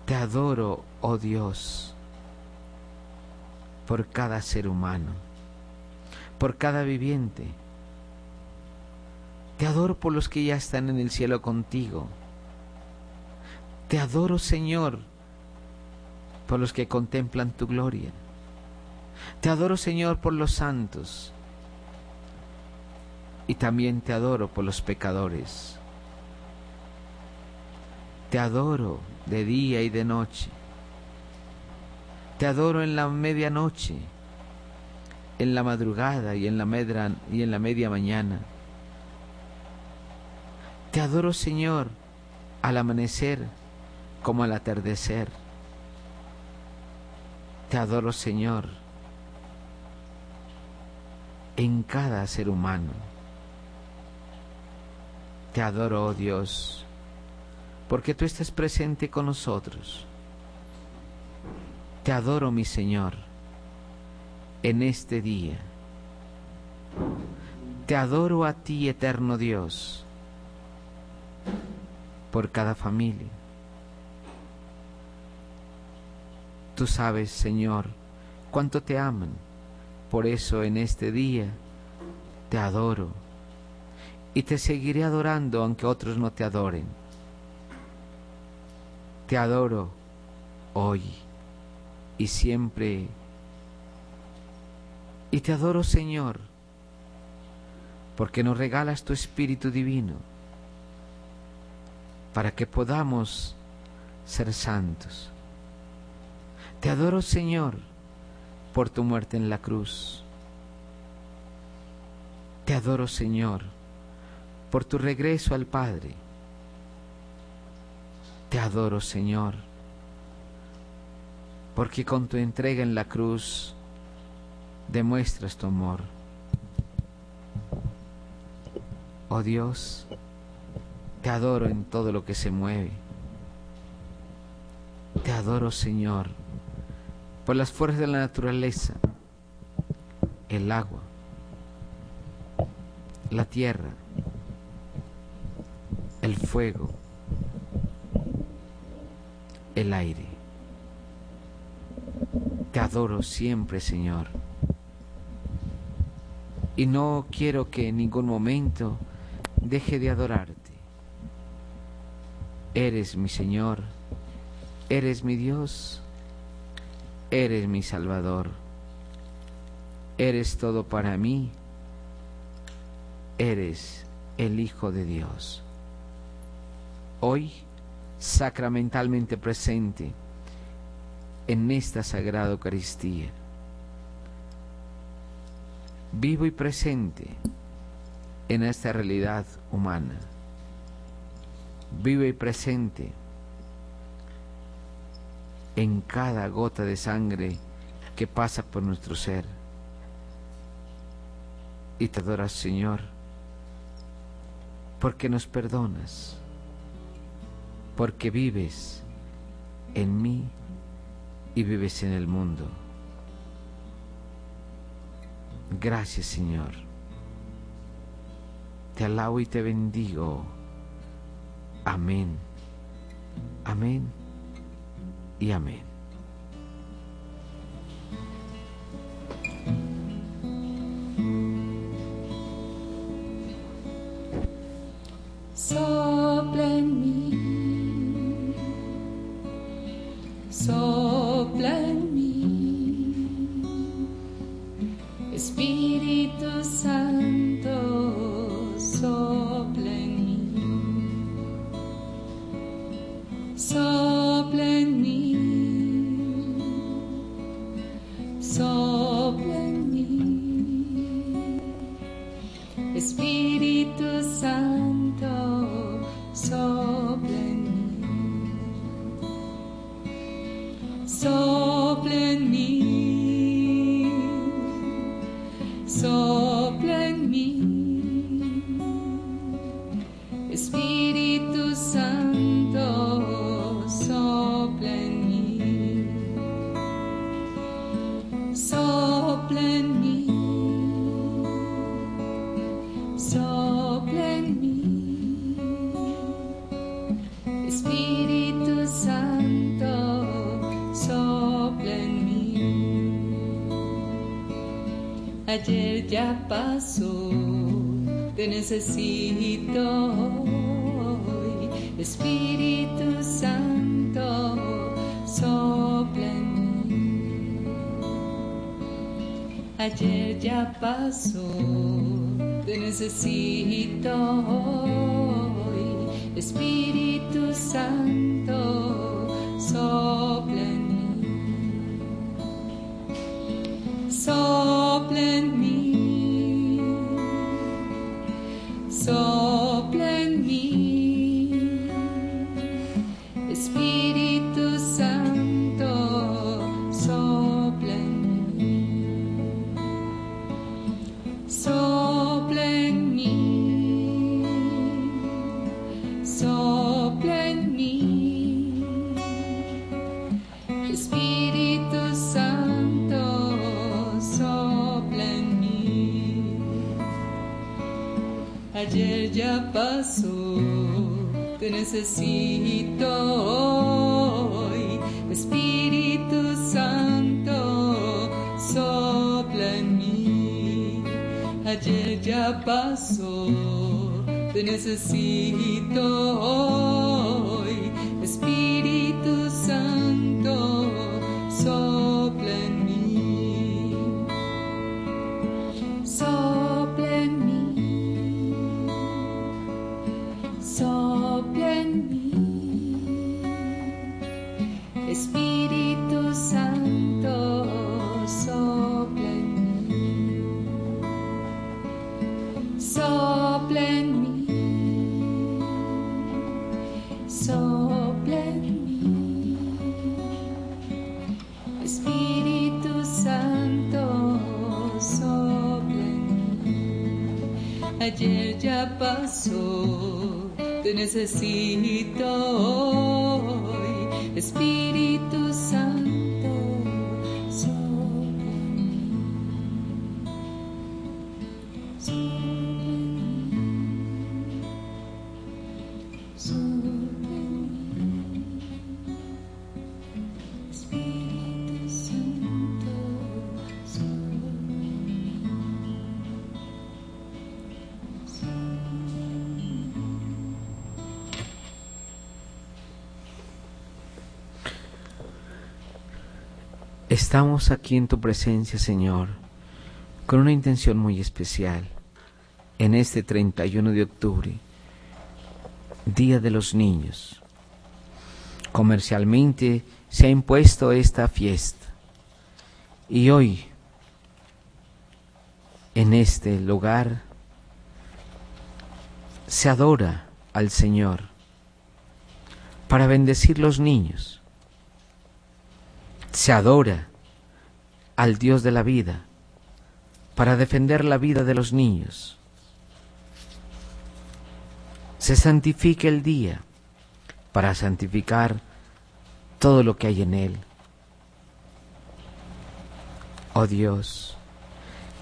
Speaker 14: Te adoro, oh Dios, por cada ser humano, por cada viviente. Te adoro por los que ya están en el cielo contigo. Te adoro, Señor, por los que contemplan tu gloria. Te adoro, Señor, por los santos. Y también te adoro por los pecadores. Te adoro de día y de noche. Te adoro en la medianoche, en la madrugada y en la, medra, y en la media mañana. Te adoro, Señor, al amanecer como al atardecer. Te adoro, Señor, en cada ser humano. Te adoro, oh Dios, porque tú estás presente con nosotros. Te adoro, mi Señor, en este día. Te adoro a ti, eterno Dios, por cada familia. Tú sabes, Señor, cuánto te aman. Por eso en este día te adoro y te seguiré adorando aunque otros no te adoren. Te adoro hoy y siempre. Y te adoro, Señor, porque nos regalas tu Espíritu Divino para que podamos ser santos. Te adoro, Señor, por tu muerte en la cruz. Te adoro, Señor, por tu regreso al Padre. Te adoro, Señor, porque con tu entrega en la cruz demuestras tu amor. Oh Dios, te adoro en todo lo que se mueve. Te adoro, Señor, por las fuerzas de la naturaleza, el agua, la tierra, el fuego, el aire. Te adoro siempre, Señor. Y no quiero que en ningún momento deje de adorarte. Eres mi Señor, eres mi Dios, eres mi Salvador, eres todo para mí, eres el Hijo de Dios. Hoy, sacramentalmente presente en esta Sagrada Eucaristía, vivo y presente en esta realidad humana, vivo y presente en cada gota de sangre que pasa por nuestro ser. Y te adoras, Señor, porque nos perdonas, porque vives en mí y vives en el mundo. Gracias, Señor. Te alabo y te bendigo Amén. Amén y amén.
Speaker 15: Sopla en mí, sopla en mí, Espíritu Santo, sopla en mí, sopla ya pasó, te necesito hoy, Espíritu Santo, sopla en mí. Ayer ya pasó, te necesito hoy, Espíritu Santo, sopla en mí, sopla pasó, te necesito hoy, Espíritu Santo, sopla en mí. Ayer ya pasó, te necesito hoy,
Speaker 14: Estamos aquí en tu presencia, Señor, con una intención muy especial. En este 31 de octubre, Día de los Niños. Comercialmente se ha impuesto esta fiesta. Y hoy, en este lugar, se adora al Señor para bendecir los niños. Se adora al Dios de la vida para defender la vida de los niños. Se santifica el día para santificar todo lo que hay en él. Oh Dios,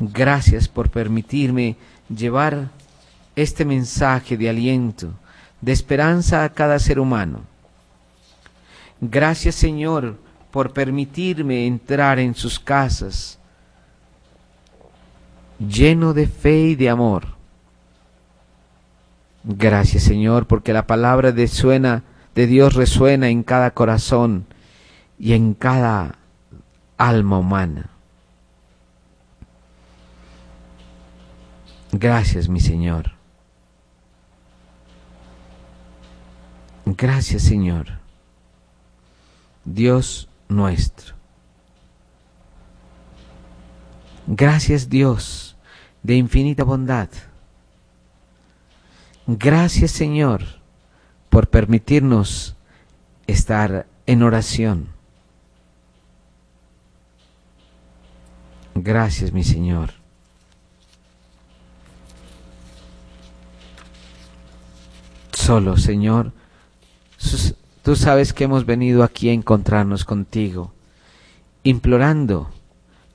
Speaker 14: gracias por permitirme llevar este mensaje de aliento de esperanza a cada ser humano. Gracias Señor por permitirme entrar en sus casas lleno de fe y de amor. Gracias Señor porque la palabra de, suena, de Dios resuena en cada corazón y en cada alma humana. Gracias mi Señor. Gracias Señor, Dios nuestro. Gracias Dios de infinita bondad. Gracias Señor por permitirnos estar en oración. Gracias mi Señor. Solo Señor, tú sabes que hemos venido aquí a encontrarnos contigo, implorando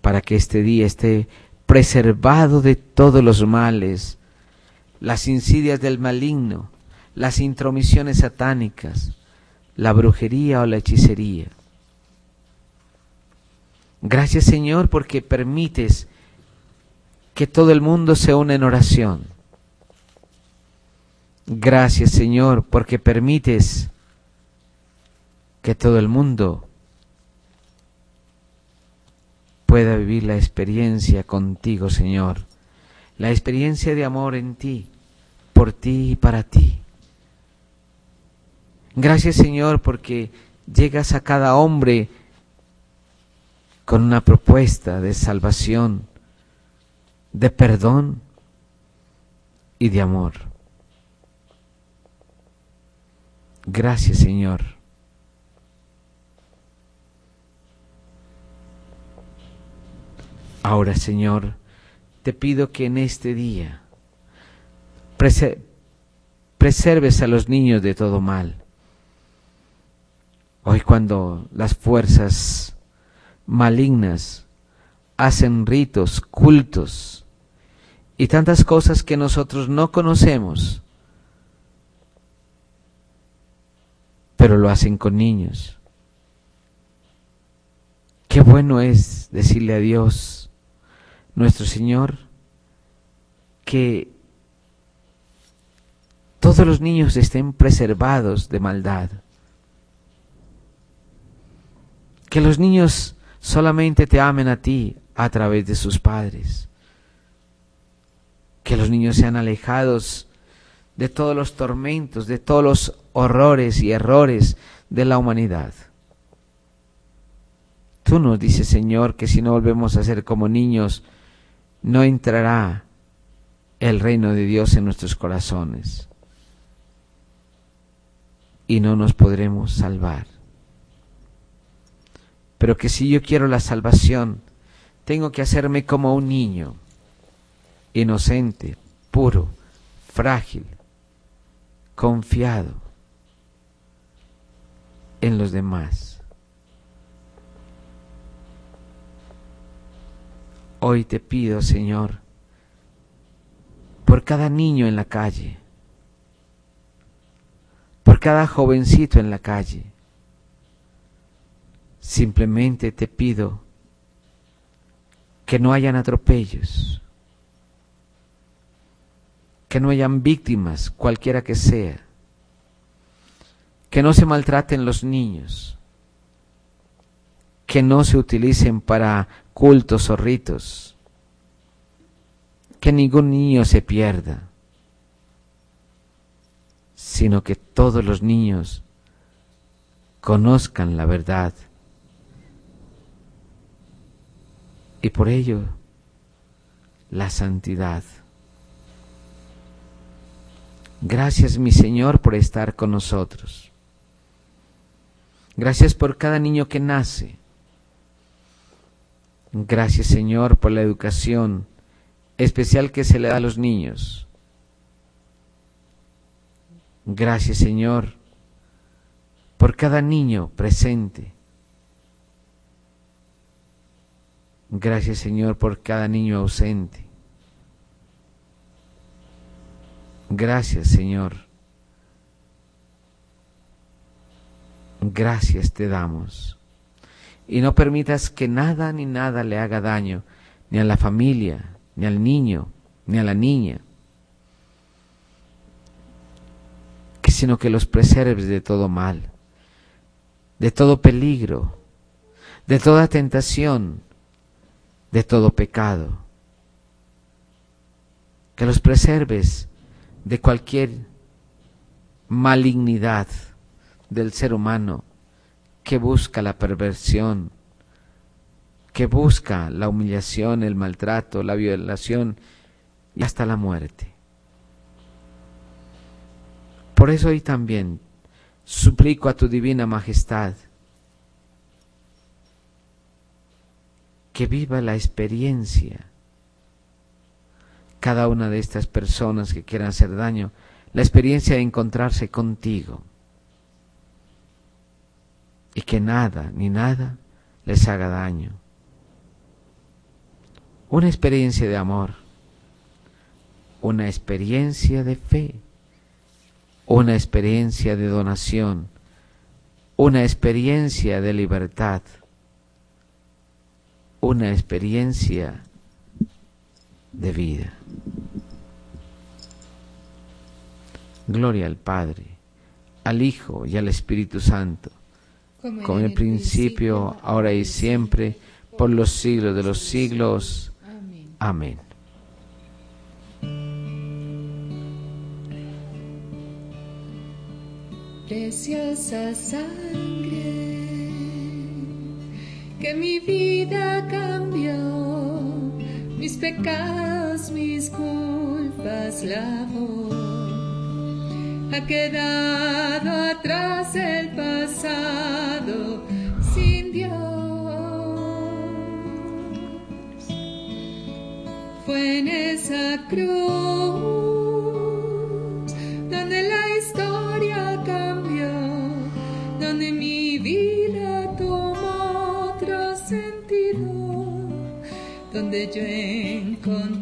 Speaker 14: para que este día esté preservado de todos los males, las insidias del maligno, las intromisiones satánicas, la brujería o la hechicería. Gracias Señor porque permites que todo el mundo se una en oración. Gracias Señor porque permites que todo el mundo pueda vivir la experiencia contigo, Señor, la experiencia de amor en ti, por ti y para ti. Gracias, Señor, porque llegas a cada hombre con una propuesta de salvación, de perdón y de amor. Gracias, Señor Ahora, Señor, te pido que en este día preserves a los niños de todo mal. Hoy cuando las fuerzas malignas hacen ritos, cultos y tantas cosas que nosotros no conocemos, pero lo hacen con niños. Qué bueno es decirle a Dios, nuestro Señor que todos los niños estén preservados de maldad. Que los niños solamente te amen a ti a través de sus padres. Que los niños sean alejados de todos los tormentos, de todos los horrores y errores de la humanidad. Tú nos dices, Señor, que si no volvemos a ser como niños, no entrará el reino de Dios en nuestros corazones y no nos podremos salvar. Pero que si yo quiero la salvación, tengo que hacerme como un niño, inocente, puro, frágil, confiado en los demás. Hoy te pido, Señor, por cada niño en la calle, por cada jovencito en la calle. Simplemente te pido que no hayan atropellos, que no hayan víctimas, cualquiera que sea, que no se maltraten los niños, que no se utilicen para cultos o ritos. Que ningún niño se pierda, sino que todos los niños conozcan la verdad. Y por ello, la santidad. Gracias mi Señor por estar con nosotros. Gracias por cada niño que nace. Gracias Señor por la educación especial que se le da a los niños. Gracias Señor por cada niño presente. Gracias Señor por cada niño ausente. Gracias Señor gracias te damos. Y no permitas que nada ni nada le haga daño, ni a la familia, ni al niño, ni a la niña, sino que los preserves de todo mal, de todo peligro, de toda tentación, de todo pecado. Que los preserves de cualquier malignidad del ser humano que busca la perversión, que busca la humillación, el maltrato, la violación y hasta la muerte. Por eso hoy también suplico a tu divina majestad que viva la experiencia cada una de estas personas que quieran hacer daño, la experiencia de encontrarse contigo y que nada ni nada les haga daño. Una experiencia de amor, una experiencia de fe, una experiencia de donación, una experiencia de libertad, una experiencia de vida. Gloria al Padre, al Hijo y al Espíritu Santo, como en el principio, ahora y siempre, por los siglos de los siglos. Amén.
Speaker 15: Preciosa sangre que mi vida cambió, mis pecados, mis culpas lavó. Ha quedado atrás el pasado sin Dios. Fue en esa cruz donde la historia cambió, donde mi vida tomó otro sentido, donde yo encontré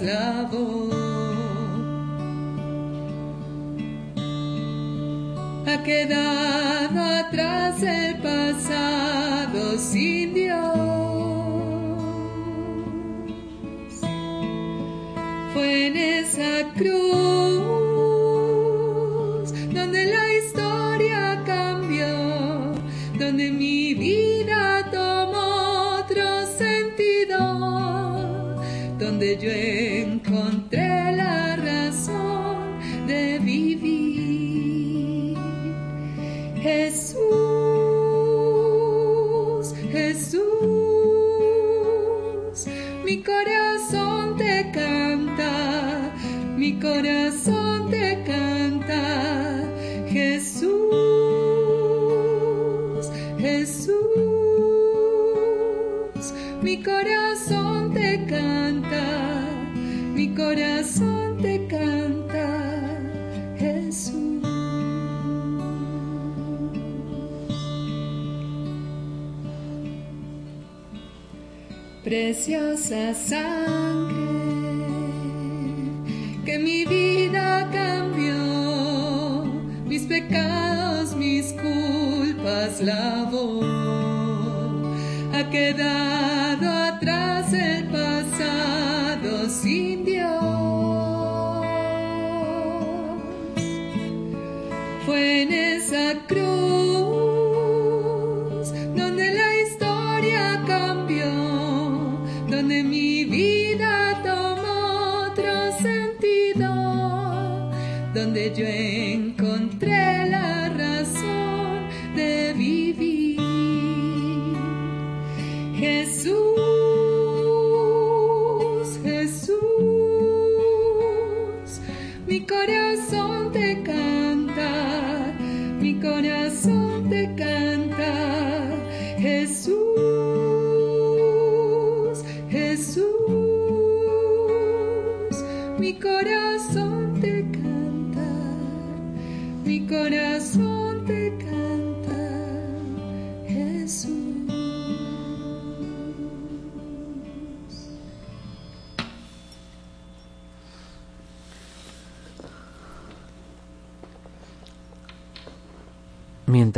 Speaker 15: culpas lavó. Ha Preciosa sangre que mi vida cambió, mis pecados, mis culpas lavó. Ha quedado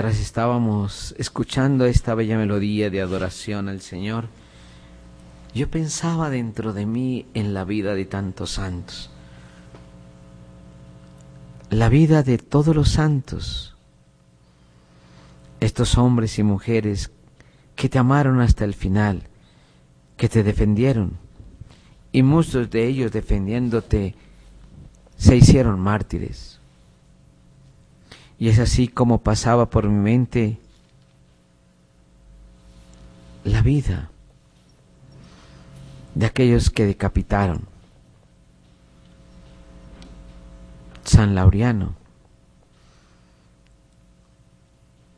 Speaker 14: Mientras estábamos escuchando esta bella melodía de adoración al Señor, yo pensaba dentro de mí en la vida de tantos santos, la vida de todos los santos, estos hombres y mujeres que te amaron hasta el final, que te defendieron, y muchos de ellos defendiéndote se hicieron mártires. Y es así como pasaba por mi mente la vida de aquellos que decapitaron. San Laureano,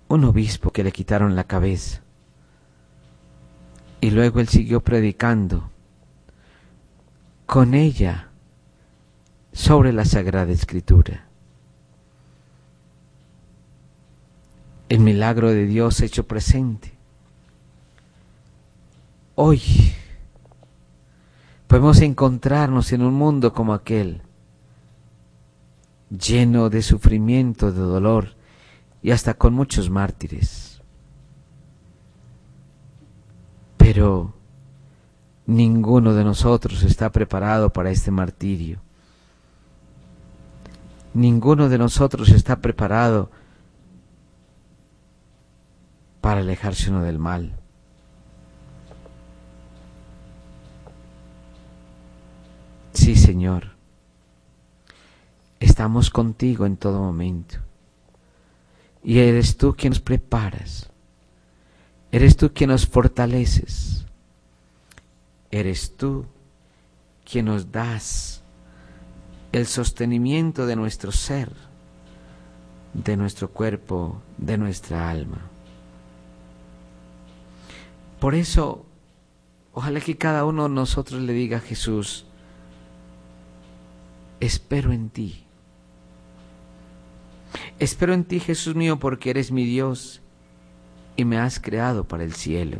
Speaker 14: un obispo que le quitaron la cabeza. Y luego él siguió predicando con ella sobre la Sagrada Escritura. El milagro de Dios hecho presente. Hoy podemos encontrarnos en un mundo como aquel, lleno de sufrimiento, de dolor y hasta con muchos mártires. Pero ninguno de nosotros está preparado para este martirio. Ninguno de nosotros está preparado para alejarse uno del mal. Sí, Señor, estamos contigo en todo momento. Y eres tú quien nos preparas. Eres tú quien nos fortaleces. Eres tú quien nos das el sostenimiento de nuestro ser, de nuestro cuerpo, de nuestra alma. Por eso, ojalá que cada uno de nosotros le diga a Jesús, espero en ti. Espero en ti, Jesús mío, porque eres mi Dios y me has creado para el cielo.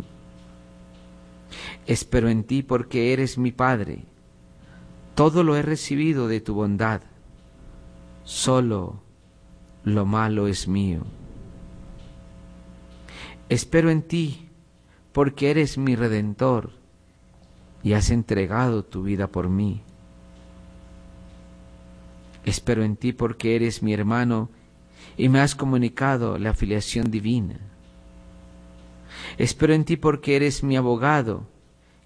Speaker 14: Espero en ti porque eres mi Padre. Todo lo he recibido de tu bondad. Solo lo malo es mío. Espero en ti porque eres mi redentor y has entregado tu vida por mí. Espero en ti porque eres mi hermano y me has comunicado la afiliación divina. Espero en ti porque eres mi abogado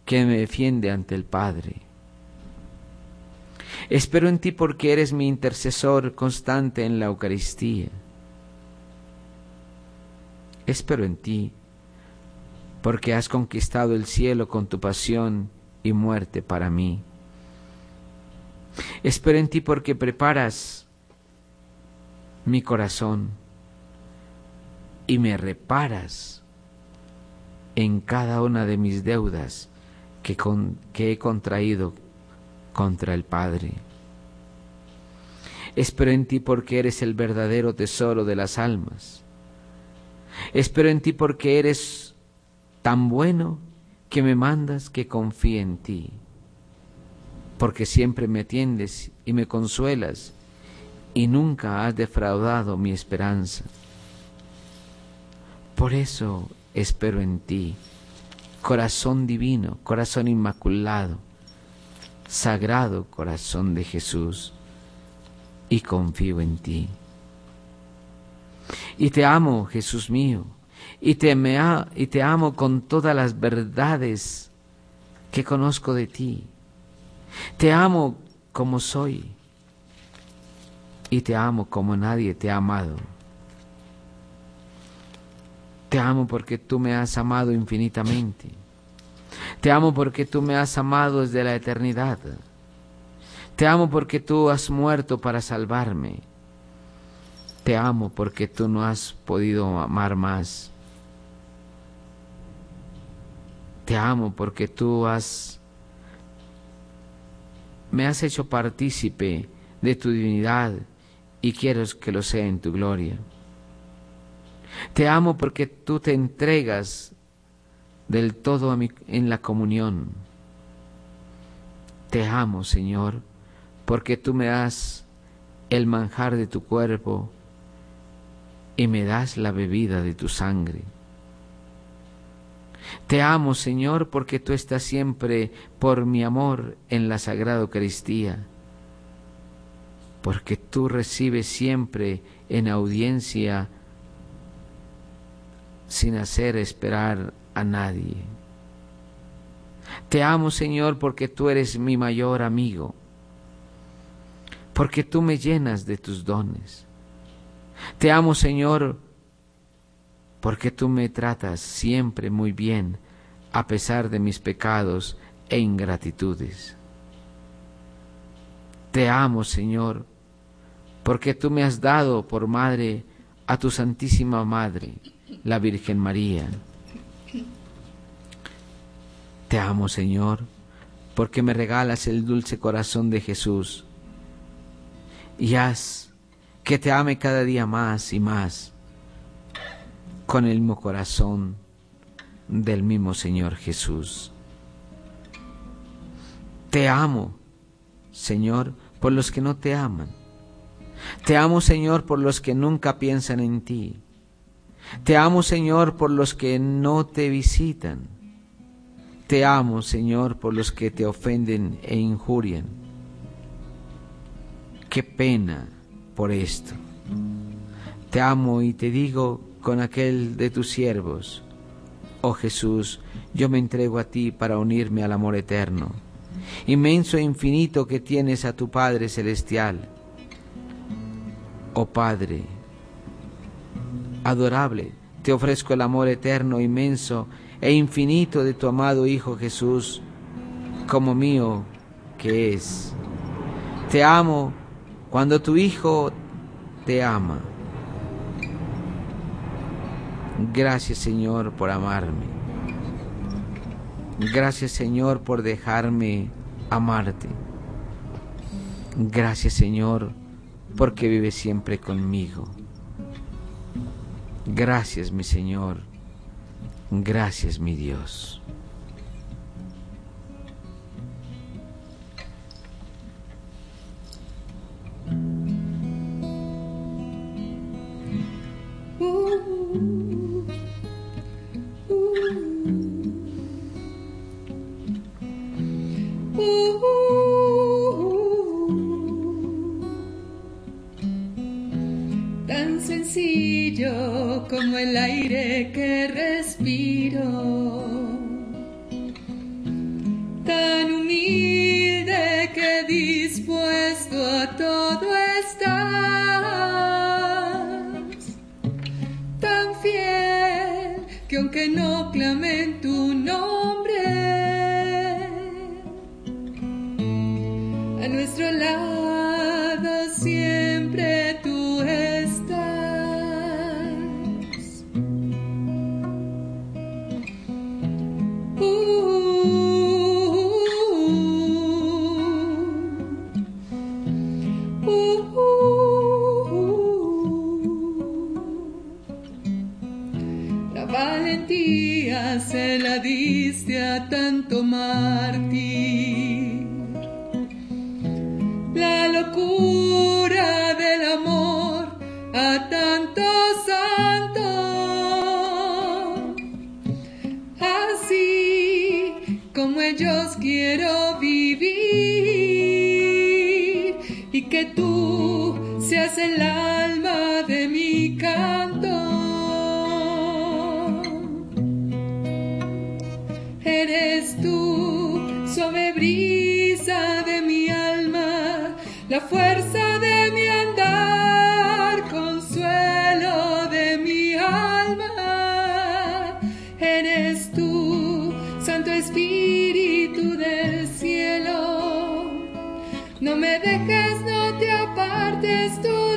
Speaker 14: que me defiende ante el Padre. Espero en ti porque eres mi intercesor constante en la Eucaristía. Espero en ti porque has conquistado el cielo con tu pasión y muerte para mí. Espero en ti porque preparas mi corazón y me reparas en cada una de mis deudas que, con, que he contraído contra el Padre. Espero en ti porque eres el verdadero tesoro de las almas. Espero en ti porque eres tan bueno que me mandas que confíe en ti, porque siempre me atiendes y me consuelas y nunca has defraudado mi esperanza. Por eso espero en ti, corazón divino, corazón inmaculado, sagrado corazón de Jesús, y confío en ti. Y te amo, Jesús mío, y te, te amo con todas las verdades que conozco de ti. Te amo como soy. y te amo como nadie te ha amado. Te amo porque tú me has amado infinitamente. Te amo porque tú me has amado desde la eternidad. Te amo porque tú has muerto para salvarme. Te amo porque tú no has podido amar más. Te amo porque tú has me has hecho partícipe de tu divinidad y quiero que lo sea en tu gloria. Te amo porque tú te entregas del todo a mí en la comunión. Te amo, Señor, porque tú me das el manjar de tu cuerpo y me das la bebida de tu sangre. Te amo, Señor, porque tú estás siempre por mi amor en la Sagrada Eucaristía, porque tú recibes siempre en audiencia sin hacer esperar a nadie. Te amo, Señor, porque tú eres mi mayor amigo, porque tú me llenas de tus dones. Te amo, Señor, porque tú me tratas siempre muy bien a pesar de mis pecados e ingratitudes. Te amo, Señor, porque tú me has dado por madre a tu Santísima Madre, la Virgen María. Te amo, Señor, porque me regalas el dulce corazón de Jesús y haz que te ame cada día más y más con el mismo corazón del mismo Señor Jesús. Te amo, Señor, por los que no te aman. Te amo, Señor, por los que nunca piensan en ti. Te amo, Señor, por los que no te visitan. Te amo, Señor, por los que te ofenden e injurian. Qué pena por esto. Te amo y te digo con aquel de tus siervos. Oh Jesús, yo me entrego a ti para unirme al amor eterno, inmenso e infinito que tienes a tu Padre Celestial. Oh Padre, adorable, te ofrezco el amor eterno, inmenso e infinito de tu amado Hijo Jesús, como mío que es. Te amo cuando tu Hijo te ama. Gracias Señor por amarme. Gracias Señor por dejarme amarte. Gracias Señor porque vives siempre conmigo. Gracias mi Señor. Gracias mi Dios.
Speaker 15: Tan sencillo como el aire que respiro. Tan humilde que dispuesto a todo estás. Tan fiel que aunque no clamen tu nombre, nuestro lado siempre tú estás. Uh, uh, uh. La valentía se la diste a tanto mártir. A tanto santo. Así como ellos quiero vivir y que tú seas el alma de mi canto. Eres tú, suave brisa de mi alma, la fuerza dejes, no te apartes tú.